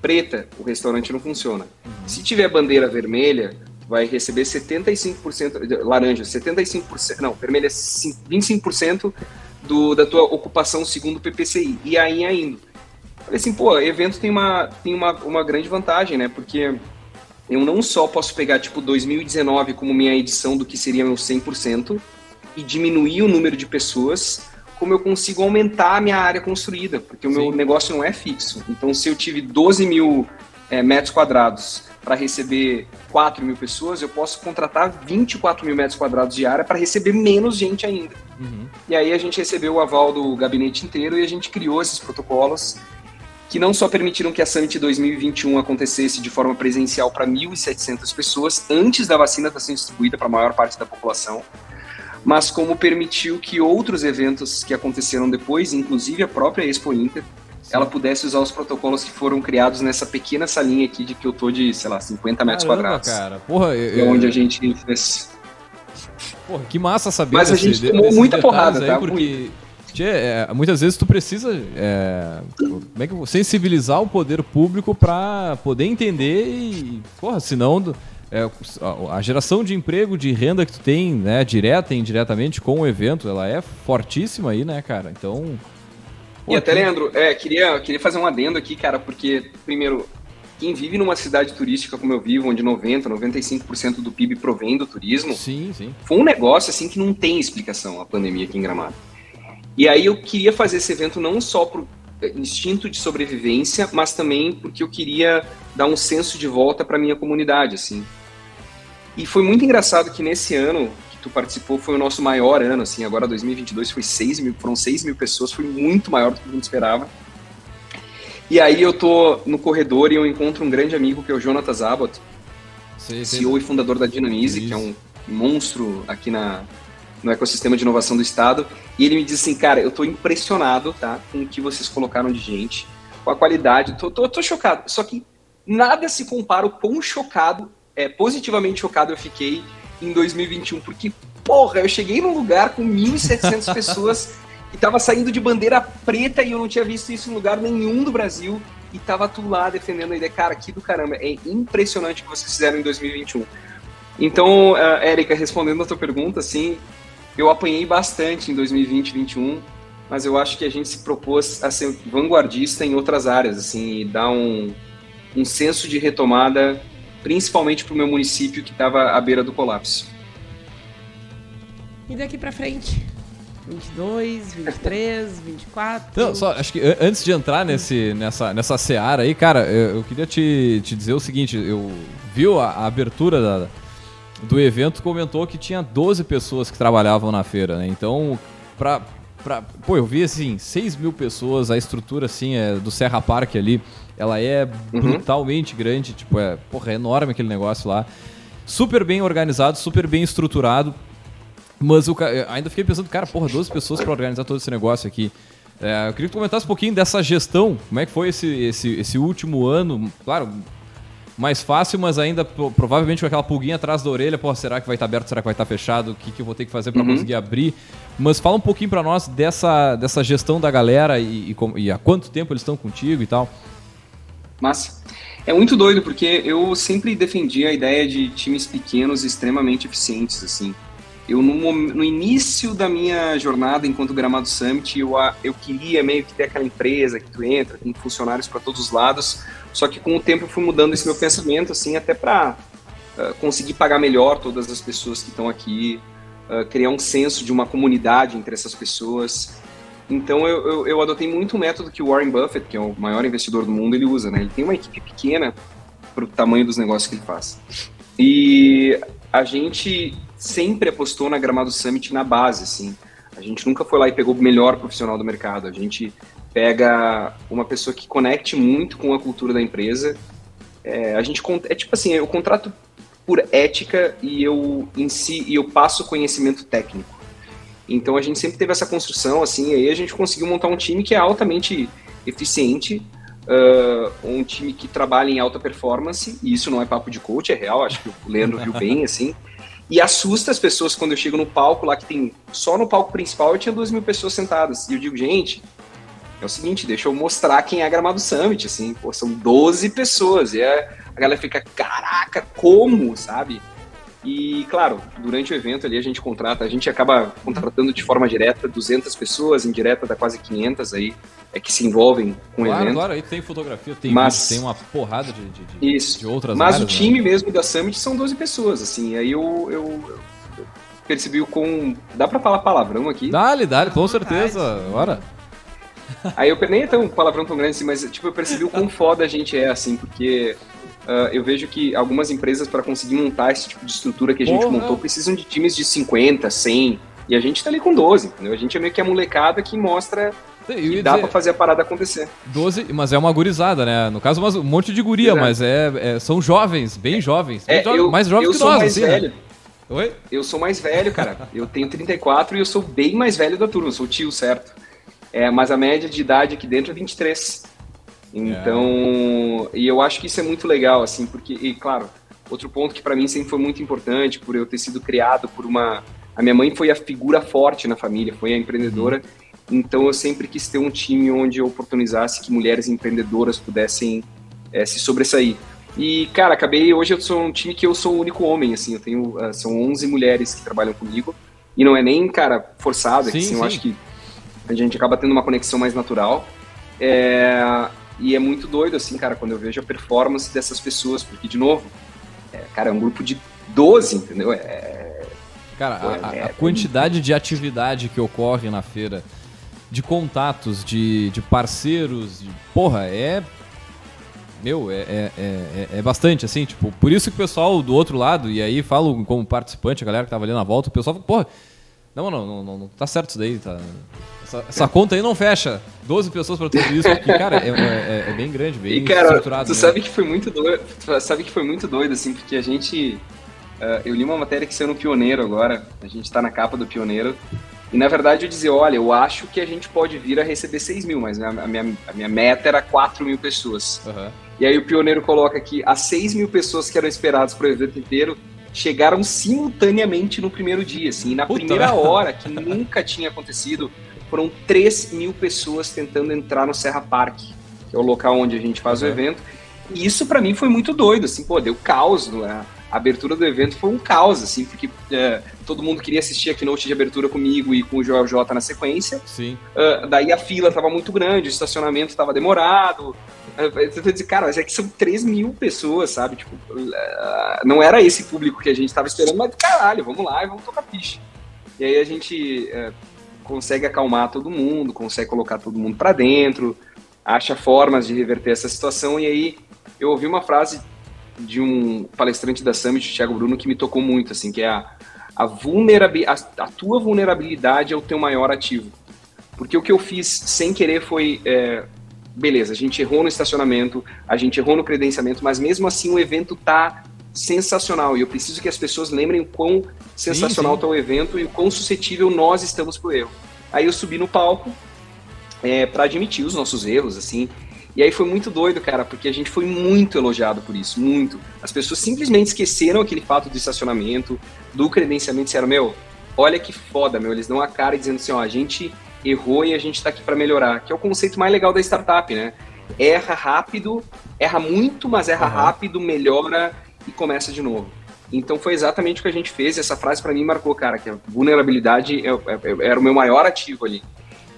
preta, o restaurante não funciona. Se tiver bandeira vermelha, vai receber 75%, laranja, 75%, não, vermelha 25% do, da tua ocupação segundo o PPCI. E aí ainda. Falei assim, pô, evento tem uma, tem uma, uma grande vantagem, né? Porque eu não só posso pegar, tipo, 2019 como minha edição do que seria meu 100% e diminuir o número de pessoas, como eu consigo aumentar a minha área construída, porque Sim. o meu negócio não é fixo. Então, se eu tive 12 mil é, metros quadrados para receber 4 mil pessoas, eu posso contratar 24 mil metros quadrados de área para receber menos gente ainda. Uhum. E aí a gente recebeu o aval do gabinete inteiro e a gente criou esses protocolos que não só permitiram que a Summit 2021 acontecesse de forma presencial para 1.700 pessoas antes da vacina estar sendo distribuída para a maior parte da população, mas como permitiu que outros eventos que aconteceram depois, inclusive a própria Expo Inter, ela pudesse usar os protocolos que foram criados nessa pequena salinha aqui de que eu tô de, sei lá, 50 metros Caramba, quadrados. cara. Porra, eu, é onde a gente fez... Porra, que massa saber Mas a gente tomou muita porrada, aí, tá? Porque... Tchê, é, muitas vezes tu precisa é, como é que, sensibilizar o poder público para poder entender e, porra, senão é, a, geração de emprego, de renda que tu tem, né, direta e indiretamente com o evento, ela é fortíssima aí, né, cara? Então... Pô, e até, Leandro, é, queria, queria fazer um adendo aqui, cara, porque, primeiro, quem vive numa cidade turística como eu vivo, onde 90, 95% do PIB provém do turismo, sim, sim. foi um negócio assim que não tem explicação a pandemia aqui em Gramado. E aí eu queria fazer esse evento não só por instinto de sobrevivência, mas também porque eu queria dar um senso de volta para minha comunidade, assim. E foi muito engraçado que nesse ano que tu participou foi o nosso maior ano, assim. Agora 2022 foi 6 mil, foram 6 mil pessoas, foi muito maior do que a gente esperava. E aí eu tô no corredor e eu encontro um grande amigo que é o Jonathan Zabot, sim, sim. CEO e fundador da Dinamize, que é um monstro aqui na, no ecossistema de inovação do Estado. E ele me disse assim, cara, eu estou impressionado, tá, com o que vocês colocaram de gente, com a qualidade, tô, tô, tô chocado. Só que nada se compara o quão chocado, é, positivamente chocado eu fiquei em 2021, porque, porra, eu cheguei num lugar com 1.700 (laughs) pessoas e tava saindo de bandeira preta e eu não tinha visto isso em lugar nenhum do Brasil e tava tu lá defendendo a ideia. Cara, que do caramba, é impressionante o que vocês fizeram em 2021. Então, uh, Érica, respondendo a tua pergunta, assim, eu apanhei bastante em 2020 e 2021, mas eu acho que a gente se propôs a ser vanguardista em outras áreas, assim, e dar um, um senso de retomada, principalmente para o meu município que estava à beira do colapso. E daqui para frente? 22, 23, 24. Não, só, acho que antes de entrar nesse, nessa, nessa seara aí, cara, eu, eu queria te, te dizer o seguinte: eu vi a, a abertura da, do evento, comentou que tinha 12 pessoas que trabalhavam na feira, né? Então, pra, pra, pô, eu vi assim, 6 mil pessoas, a estrutura assim é, do Serra Park ali, ela é uhum. brutalmente grande, tipo, é, porra, é enorme aquele negócio lá. Super bem organizado, super bem estruturado. Mas eu ainda fiquei pensando, cara, porra, 12 pessoas para organizar todo esse negócio aqui. É, eu queria que tu comentasse um pouquinho dessa gestão, como é que foi esse, esse, esse último ano, claro, mais fácil, mas ainda provavelmente com aquela pulguinha atrás da orelha, pô, será que vai estar tá aberto, será que vai estar tá fechado, o que, que eu vou ter que fazer para uhum. conseguir abrir. Mas fala um pouquinho para nós dessa, dessa gestão da galera e, e, e, há quanto tempo eles estão contigo e tal. Massa. É muito doido, porque eu sempre defendi a ideia de times pequenos extremamente eficientes, assim. Eu, no, no, início da minha jornada enquanto Gramado Summit, eu, eu queria meio que ter aquela empresa que tu entra, tem funcionários para todos os lados, só que com o tempo eu fui mudando esse meu pensamento, assim, até para uh, ah, conseguir pagar melhor todas as pessoas que estão aqui, uh, criar um senso de uma comunidade entre essas pessoas. Então eu, eu, eu adotei muito o método que o Warren Buffett, que é o maior investidor do mundo, ele usa, né? Ele tem uma equipe pequena para o tamanho dos negócios que ele faz. E a gente sempre apostou na Gramado Summit na base, assim. A gente nunca foi lá e pegou o melhor profissional do mercado. A gente pega uma pessoa que conecte muito com a cultura da empresa. É, a gente é tipo assim, eu contrato por ética e eu em si e eu passo conhecimento técnico. Então a gente sempre teve essa construção assim, e aí a gente conseguiu montar um time que é altamente eficiente, uh, um time que trabalha em alta performance. E isso não é papo de coach, é real. Acho que o Leandro viu bem assim. (laughs) E assusta as pessoas quando eu chego no palco lá, que tem. Só no palco principal eu tinha duas mil pessoas sentadas. E eu digo, gente, é o seguinte, deixa eu mostrar quem é Gramado Summit, assim, pô, são 12 pessoas. E é, a galera fica, caraca, como, sabe? E, claro, durante o evento ali a gente contrata, a gente acaba contratando de forma direta 200 pessoas, indireta dá quase 500 aí, é que se envolvem com claro, o evento. Claro, aí tem fotografia, tem Mas, vídeo, tem uma porrada de, de, de, isso. de outras Mas áreas, o time né? mesmo da Summit são 12 pessoas, assim, aí eu, eu, eu percebi com... Dá pra falar palavrão aqui? Dá-lhe, dá-lhe, com certeza, bora. Aí eu nem é tão um palavrão tão grande assim, mas tipo, eu percebi o quão (laughs) foda a gente é, assim, porque uh, eu vejo que algumas empresas, para conseguir montar esse tipo de estrutura que a gente Porra. montou, precisam de times de 50, 100, e a gente tá ali com 12, entendeu? A gente é meio que a molecada que mostra que dá dizer, pra fazer a parada acontecer. 12, mas é uma gurizada, né? No caso, um monte de guria, Exato. mas é, é, são jovens, bem jovens. Bem é, eu, mais jovens eu que sou nós, mais assim, né? velho. Né? Oi? Eu sou mais velho, cara. eu tenho 34 e eu sou bem mais velho da turma, eu sou o tio, certo? É, mas a média de idade aqui dentro é 23. Então, é. e eu acho que isso é muito legal, assim, porque, e claro, outro ponto que para mim sempre foi muito importante, por eu ter sido criado por uma. A minha mãe foi a figura forte na família, foi a empreendedora, uhum. então eu sempre quis ter um time onde eu oportunizasse que mulheres empreendedoras pudessem é, se sobressair. E, cara, acabei, hoje eu sou um time que eu sou o único homem, assim, eu tenho, uh, são 11 mulheres que trabalham comigo, e não é nem, cara, forçado, é sim, assim, eu acho que a gente acaba tendo uma conexão mais natural. É, e é muito doido, assim, cara, quando eu vejo a performance dessas pessoas, porque, de novo, é, cara, é um grupo de 12, entendeu? É, cara, a, é, a, quantidade de atividade que ocorre na feira, de contatos, de, de parceiros, de, porra, é. Meu, é, é, é, é, bastante, assim, tipo, por isso que o pessoal do outro lado, e aí falo como participante, a galera que tava ali na volta, o pessoal fala, porra, não, não, não, não, não tá certo isso daí, tá. Essa, essa, conta aí não fecha. 12 pessoas para tudo isso, porque, cara, é, é, é, bem grande, bem e, cara, estruturado. Tu né? sabe que foi muito doido. Tu sabe que foi muito doido, assim, porque a gente. uh, eu li uma matéria que saiu no Pioneiro agora, a gente está na capa do Pioneiro, e na verdade eu dizia, olha, eu acho que a gente pode vir a receber 6 mil, mas a minha, a minha meta era 4 mil pessoas. Uhum. E aí o Pioneiro coloca que as 6 mil pessoas que eram esperadas para o evento inteiro chegaram simultaneamente no primeiro dia, assim, e na Puta primeira hora, que nunca tinha acontecido, foram 3 mil pessoas tentando entrar no Serra Park, que é o local onde a gente faz uhum. o evento. E isso para mim foi muito doido, assim, pô, deu caos, não é? a abertura do evento foi um caos, assim, porque é, todo mundo queria assistir a keynote de abertura comigo e com o Joel J na sequência. Sim. Uh, daí a fila estava muito grande, o estacionamento estava demorado. Uh, eu disse, cara, mas é que são 3 mil pessoas, sabe? Tipo, uh, não era esse público que a gente estava esperando, mas caralho, vamos lá e vamos tocar ficha. E aí a gente uh, consegue acalmar todo mundo, consegue colocar todo mundo para dentro, acha formas de reverter essa situação. E aí eu ouvi uma frase de um palestrante da Summit, Thiago Bruno, que me tocou muito, assim, que é a, a, a, a tua vulnerabilidade é o teu maior ativo. Porque o que eu fiz sem querer foi, é, beleza, a gente errou no estacionamento, a gente errou no credenciamento, mas mesmo assim o evento tá sensacional e eu preciso que as pessoas lembrem o quão sensacional está o evento e o quão suscetível nós estamos pro erro. Aí eu subi no palco é, para admitir os nossos erros, assim, e aí foi muito doido, cara, porque a gente foi muito elogiado por isso, muito. As pessoas simplesmente esqueceram aquele fato do estacionamento, do credenciamento, e disseram, meu, olha que foda, meu. Eles dão a cara dizendo assim, ó, a gente errou e a gente tá aqui para melhorar, que é o conceito mais legal da startup, né? Erra rápido, erra muito, mas erra uhum. rápido, melhora e começa de novo. Então foi exatamente o que a gente fez. Essa frase para mim marcou, cara, que a vulnerabilidade é, é, é, era o meu maior ativo ali.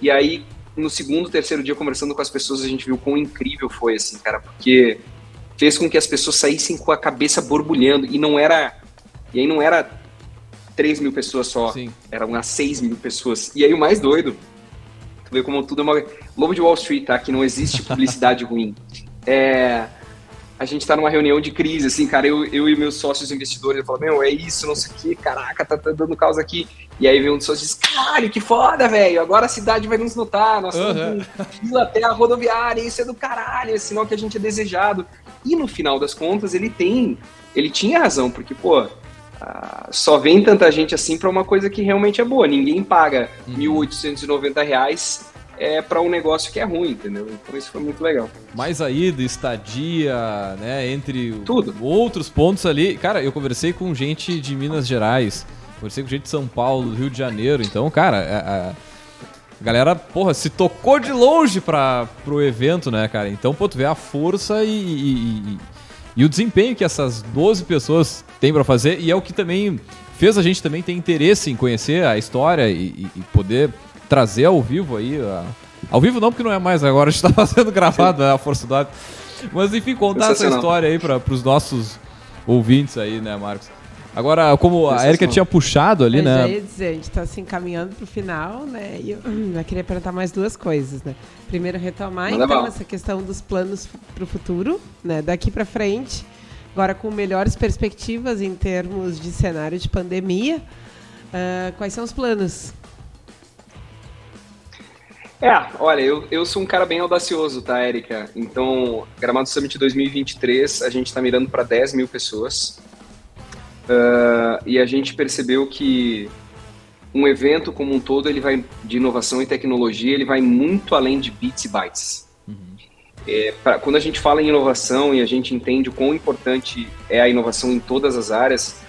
E aí, no segundo, terceiro dia, conversando com as pessoas, a gente viu quão incrível foi, assim, cara, porque fez com que as pessoas saíssem com a cabeça borbulhando, e não era. E aí não era 3 mil pessoas só, Sim. eram umas 6 mil pessoas. E aí o mais doido, tu vê como tudo é uma. Lobo de Wall Street, tá? Que não existe publicidade (laughs) ruim. É a gente tá numa reunião de crise, assim, cara, eu, eu e meus sócios investidores, eu falo, meu, é isso, não sei o que, caraca, tá, tá, dando causa aqui. E aí vem um dos sócios e diz, caralho, que foda, velho, agora a cidade vai nos notar, nós estamos uhum. fila até a rodoviária, isso é do caralho, é sinal que a gente é desejado. E no final das contas, ele tem, ele tinha razão, porque, pô, ah, só vem tanta gente assim para uma coisa que realmente é boa, ninguém paga uhum. 1.890 reais é para um negócio que é ruim, entendeu? Então isso foi muito legal. Mais aí do estadia, né, entre Tudo. outros pontos ali. Cara, eu conversei com gente de Minas Gerais, conversei com gente de São Paulo, do Rio de Janeiro. Então, cara, a, é, a, a galera, porra, se tocou de longe para pro evento, né, cara? Então, pô, tu vê a força e, e, e, e o desempenho que essas 12 pessoas têm para fazer e é o que também fez a gente também ter interesse em conhecer a história e, e poder trazer ao vivo aí. A... Ao vivo não, porque não é mais agora, (laughs) a gente tá fazendo gravado, né, a Força do Mas enfim, contar essa história aí para os nossos ouvintes aí, né, Marcos? Agora, como a Erika tinha puxado ali, eu né? Eu ia dizer, a gente está se encaminhando para o final, né? E eu, (clears throat) eu, queria perguntar mais duas coisas, né? Primeiro, retomar, Manda então, essa questão dos planos para o futuro, né? Daqui para frente, agora com melhores perspectivas em termos de cenário de pandemia. Uh, quais são os planos é, olha, eu, eu sou um cara bem audacioso, tá, Érica? Então, Gramado Summit 2023, a gente está mirando para 10 mil pessoas. Uh, e a gente percebeu que um evento como um todo, ele vai de inovação e tecnologia, ele vai muito além de bits e bytes. Uhum. É, pra, quando a gente fala em inovação e a gente entende o quão importante é a inovação em todas as áreas,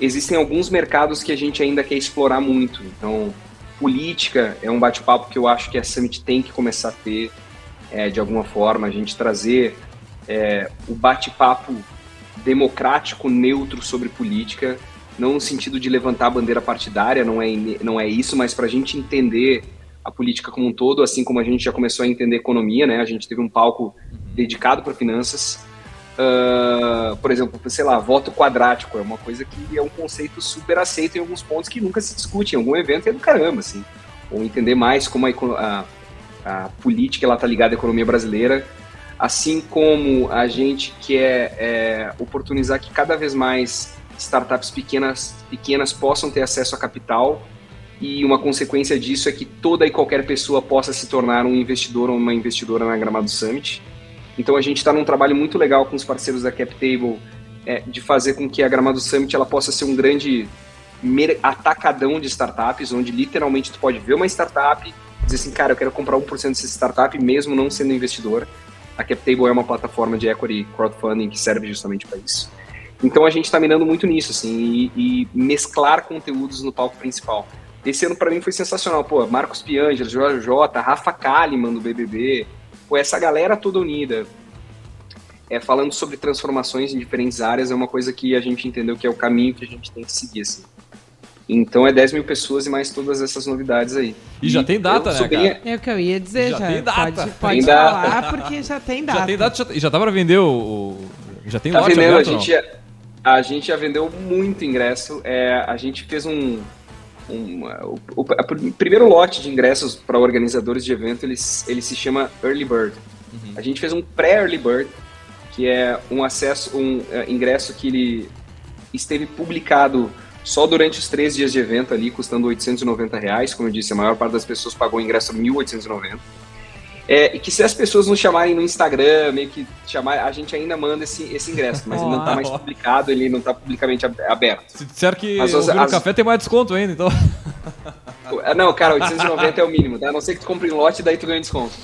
existem alguns mercados que a gente ainda quer explorar muito. Então, política é um bate-papo que eu acho que a Summit tem que começar a ter é, de alguma forma, a gente trazer é, o bate-papo democrático, neutro sobre política, não no sentido de levantar a bandeira partidária, não é, não é isso, mas para a gente entender a política como um todo, assim como a gente já começou a entender economia, né? A gente teve um palco dedicado para finanças, Uh, por exemplo, sei lá, voto quadrático é uma coisa que é um conceito super aceito em alguns pontos que nunca se discute em algum evento é do caramba, assim. Ou entender mais como a, a, a política ela tá ligada à economia brasileira, assim como a gente quer é, oportunizar que cada vez mais startups pequenas, pequenas possam ter acesso a capital e uma consequência disso é que toda e qualquer pessoa possa se tornar um investidor ou uma investidora na Gramado Summit. Então a gente está num trabalho muito legal com os parceiros da CapTable é, de fazer com que a Gramado Summit ela possa ser um grande atacadão de startups, onde literalmente tu pode ver uma startup dizer assim, cara, eu quero comprar 1% dessa startup mesmo não sendo investidor. A CapTable é uma plataforma de equity crowdfunding que serve justamente para isso. Então a gente está mirando muito nisso, assim, e, e, mesclar conteúdos no palco principal. Esse ano para mim foi sensacional, pô, Marcos Piangel, Jorge J, Rafa Kalimann do BBB, pô, essa galera toda unida, é, falando sobre transformações em diferentes áreas, é uma coisa que a gente entendeu que é o caminho que a gente tem que seguir, assim. Então é 10 mil pessoas e mais todas essas novidades aí. E, e já tem data, né, cara? É o que eu ia dizer, já. já. Tem data. Pode, pode tem falar, data. porque já tem data. Já tem data, já, já tá pra vender o... Já tem tá lote vendendo, aberto, a gente, já, a gente já vendeu muito ingresso. É, a gente fez um... um o, o, o, primeiro lote de ingressos para organizadores de evento, ele, ele se chama Early Bird. Uhum. A gente fez um pré-Early Bird, que é um acesso, um é, ingresso que ele esteve publicado só durante os três dias de evento ali, custando 890 reais. Como eu disse, a maior parte das pessoas pagou o ingresso 1.890. É, e que se as pessoas nos chamarem no Instagram, meio que chamar, a gente ainda manda esse, esse ingresso, mas ele não está mais publicado, ele não está publicamente aberto. Se disser que as, as, as... café tem mais desconto ainda, então. É, não, cara, 890 é o mínimo, tá? A não ser que tu compre em lote, daí tu ganha desconto.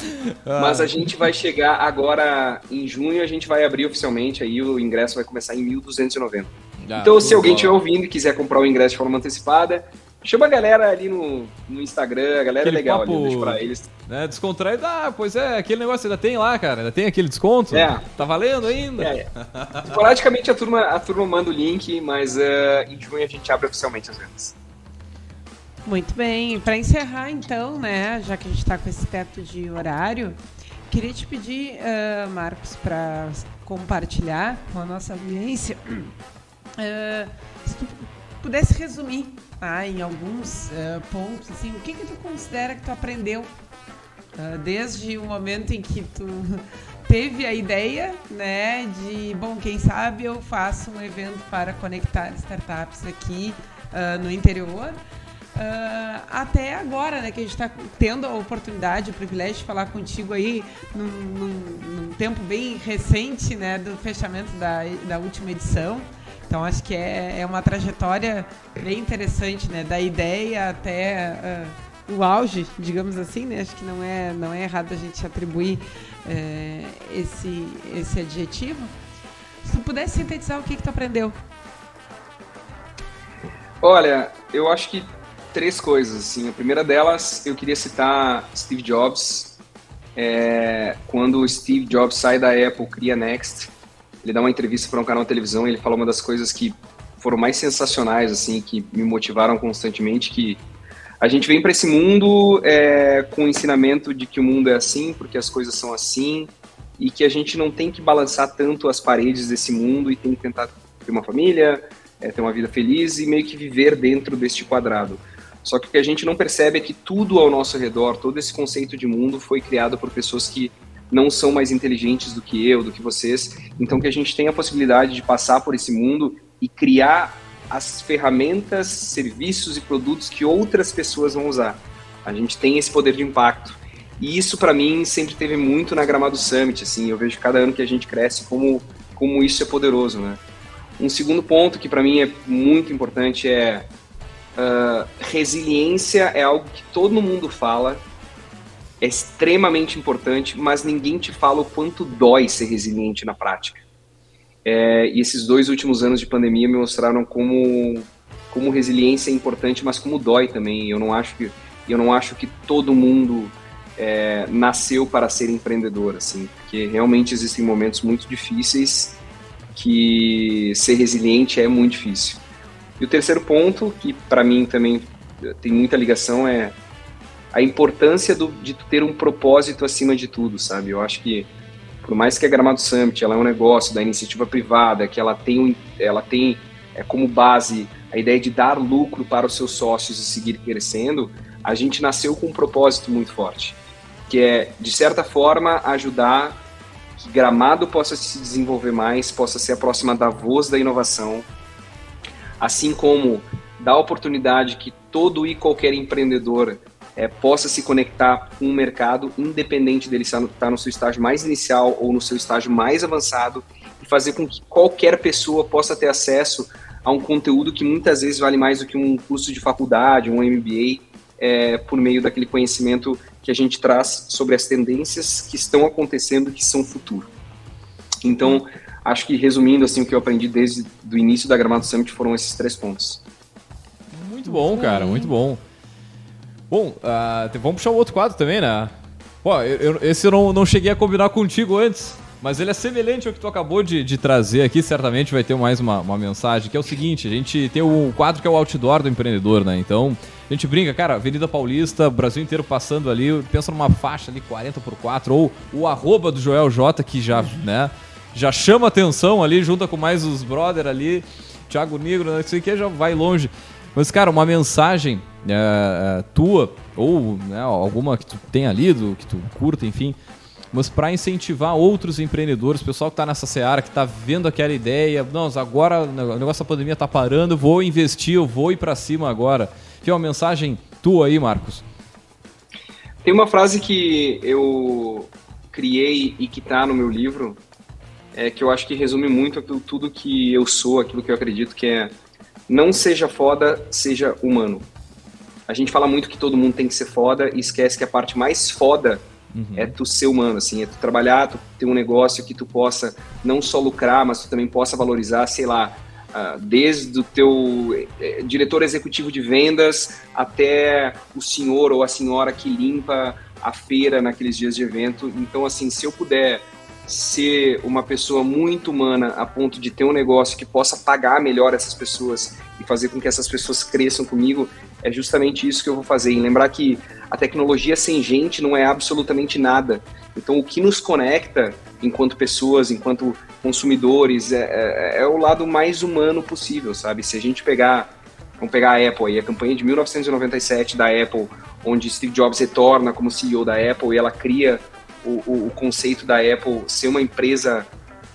Ah. Mas a gente vai chegar agora em junho, a gente vai abrir oficialmente, aí o ingresso vai começar em 1.290. Ah, então, se alguém estiver ouvindo e quiser comprar o ingresso de forma antecipada, chama a galera ali no, no Instagram, a galera aquele é legal papo, ali, deixa pra eles. Né, descontraído, ah, pois é, aquele negócio ainda tem lá, cara, ainda tem aquele desconto? É. Tá valendo ainda? É, é. Praticamente a turma, a turma manda o link, mas uh, em junho a gente abre oficialmente as vendas. Muito bem, para encerrar então, né, já que a gente está com esse teto de horário, queria te pedir, uh, Marcos, para compartilhar com a nossa audiência Uh, se tu pudesse resumir tá, em alguns uh, pontos, assim, o que, que tu considera que tu aprendeu uh, desde o momento em que tu (laughs) teve a ideia, né, de, bom, quem sabe eu faço um evento para conectar startups aqui no interior, Uh, até agora, né, que a gente está tendo a oportunidade, o privilégio de falar contigo aí num, num, num, tempo bem recente, né, do fechamento da, da última edição. Então acho que é, é uma trajetória bem interessante, né? Da ideia até uh, o auge, digamos assim, né? Acho que não é, não é errado a gente atribuir uh, esse, esse adjetivo. Se tu pudesse sintetizar o que, que tu aprendeu? Olha, eu acho que três coisas. Assim. A primeira delas, eu queria citar Steve Jobs. É, quando o Steve Jobs sai da Apple, cria Next, ele dá uma entrevista para um canal de televisão e ele fala uma das coisas que foram mais sensacionais, assim, que me motivaram constantemente, que a gente vem para esse mundo é, com o ensinamento de que o mundo é assim, porque as coisas são assim, e que a gente não tem que balançar tanto as paredes desse mundo e tem que tentar ter uma família, é, ter uma vida feliz e meio que viver dentro deste quadrado. Só que o que a gente não percebe é que tudo ao nosso redor, todo esse conceito de mundo foi criado por pessoas que não são mais inteligentes do que eu, do que vocês. Então que a gente tenha a possibilidade de passar por esse mundo e criar as ferramentas, serviços e produtos que outras pessoas vão usar. A gente tem esse poder de impacto. E isso para mim sempre teve muito na Gramado Summit, assim, eu vejo cada ano que a gente cresce como como isso é poderoso, né? Um segundo ponto que para mim é muito importante é uh, resiliência é algo que todo mundo fala, é extremamente importante, mas ninguém te fala o quanto dói ser resiliente na prática. É, e esses dois últimos anos de pandemia me mostraram como, como resiliência é importante, mas como dói também. Eu não acho que, eu não acho que todo mundo é, nasceu para ser empreendedor, assim, porque realmente existem momentos muito difíceis que ser resiliente é muito difícil. E o terceiro ponto, que para mim também tem muita ligação, é a importância do, de ter um propósito acima de tudo, sabe? Eu acho que por mais que a Gramado Summit ela é um negócio da iniciativa privada, que ela tem, ela tem é, como base a ideia de dar lucro para os seus sócios e seguir crescendo, a gente nasceu com um propósito muito forte, que é, de certa forma, ajudar que Gramado possa se desenvolver mais, possa ser a próxima da voz da inovação, assim como dar oportunidade que todo e qualquer empreendedor é, possa se conectar com o mercado, independente dele estar no, estar no seu estágio mais inicial ou no seu estágio mais avançado, e fazer com que qualquer pessoa possa ter acesso a um conteúdo que muitas vezes vale mais do que um curso de faculdade, um MBA, é, por meio daquele conhecimento que a gente traz sobre as tendências que estão acontecendo, que são futuro. Então, acho que resumindo assim o que eu aprendi desde o início da Gramado Summit foram esses três pontos. Muito bom, cara, muito bom. Bom, uh, vamos puxar o outro quadro também, né? Pô, eu, eu, esse eu não, não cheguei a combinar contigo antes, mas ele é semelhante ao que tu acabou de, de trazer aqui, certamente vai ter mais uma, uma mensagem, que é o seguinte, a gente tem o quadro que é o outdoor do empreendedor, né? Então, a gente brinca, cara, Avenida Paulista, Brasil inteiro passando ali, pensa numa faixa ali 40 por 4 ou o arroba do Joel J, que já, né, já chama atenção ali, junta com mais os brother ali, Thiago Negro, não sei o que, já vai longe. Mas, cara, uma mensagem é, tua, ou né, alguma que tu tenha lido, que tu curta, enfim, mas para incentivar outros empreendedores, pessoal que está nessa seara, que está vendo aquela ideia, não, agora o negócio da pandemia está parando, vou investir, eu vou ir para cima agora. É uma mensagem tua aí, Marcos. Tem uma frase que eu criei e que está no meu livro, é que eu acho que resume muito aquilo, tudo que eu sou, aquilo que eu acredito que é não seja foda, seja humano. A gente fala muito que todo mundo tem que ser foda e esquece que a parte mais foda uhum. é tu ser humano, assim, é tu trabalhar, tu ter um negócio que tu possa não só lucrar, mas tu também possa valorizar, sei lá, uh, desde o teu eh, diretor executivo de vendas até o senhor ou a senhora que limpa a feira naqueles dias de evento. Então, assim, se eu puder ser uma pessoa muito humana a ponto de ter um negócio que possa pagar melhor essas pessoas e fazer com que essas pessoas cresçam comigo, é justamente isso que eu vou fazer. E lembrar que a tecnologia sem gente não é absolutamente nada. Então, o que nos conecta enquanto pessoas, enquanto consumidores, é, é, é o lado mais humano possível, sabe? Se a gente pegar, vamos pegar a Apple aí, a campanha de 1997 da Apple, onde Steve Jobs retorna como CEO da Apple e ela cria o, o, o conceito da Apple ser uma empresa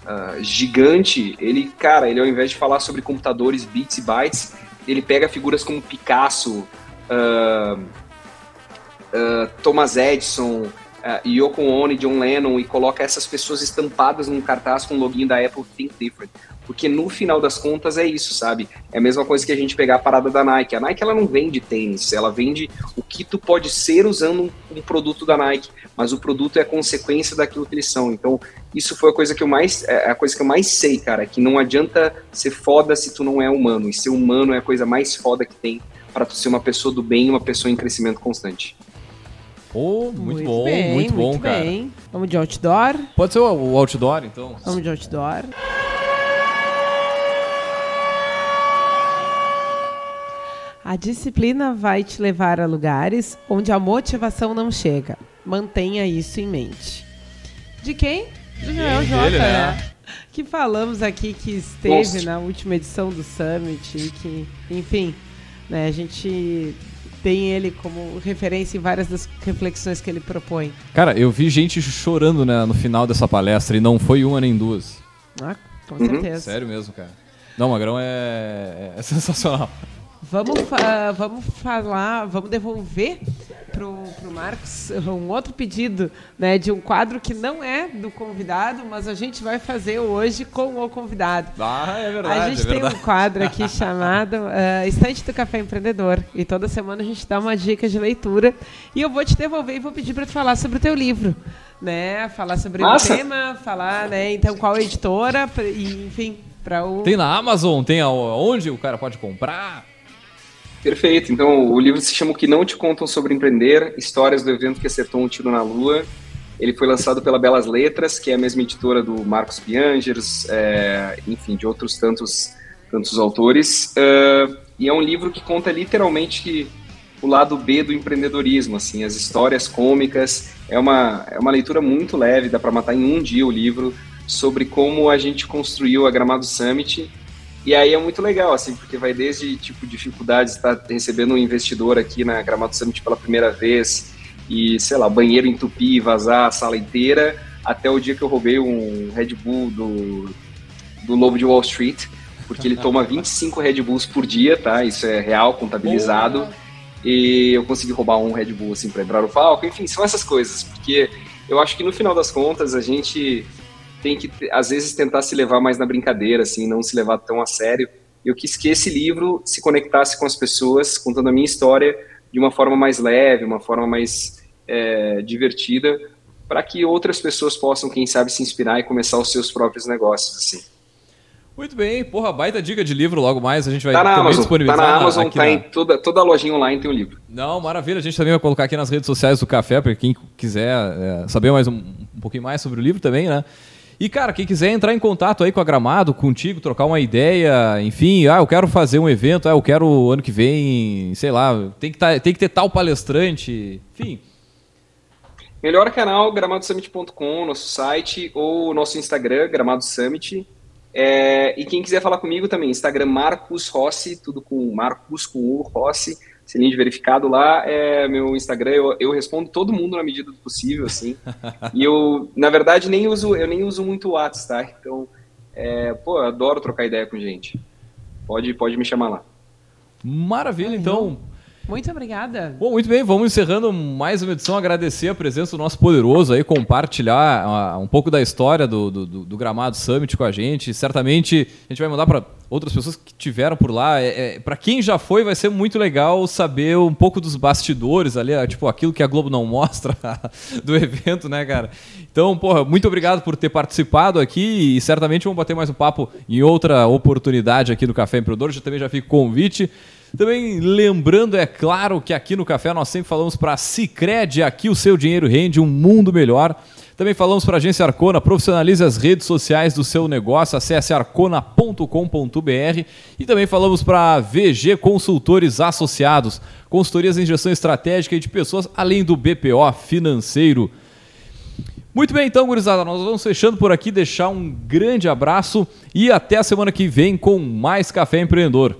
uh, gigante, ele, cara, ele ao invés de falar sobre computadores, bits e bytes, ele pega figuras como Picasso, uh, uh, Thomas Edison, uh, Yoko Ono e John Lennon e coloca essas pessoas estampadas num cartaz com o login da Apple Think Different. Porque no final das contas é isso, sabe? É a mesma coisa que a gente pegar a parada da Nike. A Nike ela não vende tênis, ela vende o que tu pode ser usando um, produto da Nike, mas o produto é consequência daquilo que eles são. Então, isso foi a coisa que eu mais é a coisa que eu mais sei, cara, que não adianta ser foda se tu não é humano. E ser humano é a coisa mais foda que tem para tu ser uma pessoa do bem, uma pessoa em crescimento constante. Oh, muito, muito bom, bem, muito bom, muito cara. Bem. Vamos de outdoor? Pode ser o outdoor, então. Vamos de outdoor. A disciplina vai te levar a lugares onde a motivação não chega. Mantenha isso em mente. De quem? Do Joel Jota, né? né? Que falamos aqui que esteve Nossa. na última edição do Summit e que, enfim, né, a gente tem ele como referência em várias das reflexões que ele propõe. Cara, eu vi gente chorando né, no final dessa palestra e não foi uma nem duas. Ah, com uhum. certeza. Sério mesmo, cara. Não, Magrão é, é sensacional. Vamos, fa vamos falar, vamos devolver pro, pro Marcos um outro pedido, né, de um quadro que não é do convidado, mas a gente vai fazer hoje com o convidado. Ah, é verdade. A gente é tem verdade. um quadro aqui (laughs) chamado uh, Estante do Café Empreendedor e toda semana a gente dá uma dica de leitura e eu vou te devolver e vou pedir para tu falar sobre o teu livro, né, falar sobre Nossa. o tema, falar, né, então qual editora, e, enfim, para o Tem na Amazon, tem aonde o cara pode comprar? Perfeito. Então, o livro se chama O que não te contam sobre empreender, histórias do evento que acertou um tiro na lua. Ele foi lançado pela Belas Letras, que é a mesma editora do Marcos Piangers, é, enfim, de outros tantos, tantos autores. Uh, e é um livro que conta literalmente o lado B do empreendedorismo, assim, as histórias cômicas. É uma, é uma leitura muito leve, dá para matar em um dia o livro, sobre como a gente construiu a Gramado Summit e aí é muito legal, assim, porque vai desde, tipo, dificuldades de estar recebendo um investidor aqui na Gramado Summit pela primeira vez e, sei lá, banheiro entupir e vazar a sala inteira, até o dia que eu roubei um Red Bull do, do Lobo de Wall Street, porque ele toma (laughs) 25 Red Bulls por dia, tá? Isso é real, contabilizado. E eu consegui roubar um Red Bull, assim, para entrar no palco. Enfim, são essas coisas, porque eu acho que no final das contas a gente tem que, às vezes, tentar se levar mais na brincadeira, assim, não se levar tão a sério. Eu quis que esse livro se conectasse com as pessoas, contando a minha história de uma forma mais leve, uma forma mais é, divertida, para que outras pessoas possam, quem sabe, se inspirar e começar os seus próprios negócios, assim. Muito bem, porra, baita dica de livro logo mais, a gente vai tá na Amazon, disponibilizar. Tá na Amazon, tá na... em toda, toda a lojinha online tem o um livro. Não, maravilha, a gente também vai colocar aqui nas redes sociais do Café, para quem quiser é, saber mais um, um pouquinho mais sobre o livro também, né? E, cara, quem quiser entrar em contato aí com a Gramado, contigo, trocar uma ideia, enfim, ah, eu quero fazer um evento, ah, eu quero ano que vem, sei lá, tem que, tá, tem que ter tal palestrante, enfim. Melhor canal, gramadosummit.com, nosso site, ou nosso Instagram, Gramado Summit. É, e quem quiser falar comigo também, Instagram Marcos Rossi, tudo com Marcos com U, Rossi, selinho de verificado lá, é meu Instagram, eu, eu respondo todo mundo na medida do possível, assim. (laughs) e eu, na verdade, nem uso, eu nem uso muito o WhatsApp, tá? Então, é, pô, eu adoro trocar ideia com gente. Pode, pode me chamar lá. Maravilha, então. Muito obrigada. Bom, muito bem, vamos encerrando mais uma edição. Agradecer a presença do nosso poderoso aí, compartilhar uh, um pouco da história do, do, do, Gramado Summit com a gente. Certamente a gente vai mandar para outras pessoas que tiveram por lá. É, é para quem já foi, vai ser muito legal saber um pouco dos bastidores ali, é, tipo aquilo que a Globo não (laughs) mostra do evento, né, cara? Então, porra, muito obrigado por ter participado aqui e certamente vamos bater mais um papo em outra oportunidade aqui no Café Empreendedor. Já também já fica convite. Também lembrando, é claro, que aqui no Café nós sempre falamos para Cicred, aqui o seu dinheiro rende um mundo melhor. Também falamos para a agência Arcona, profissionalize as redes sociais do seu negócio, acesse arcona.com.br e também falamos para VG Consultores Associados, consultorias em gestão estratégica e de pessoas, além do BPO financeiro. Muito bem, então, gurizada, nós vamos fechando por aqui, deixar um grande abraço e até a semana que vem com mais Café Empreendedor.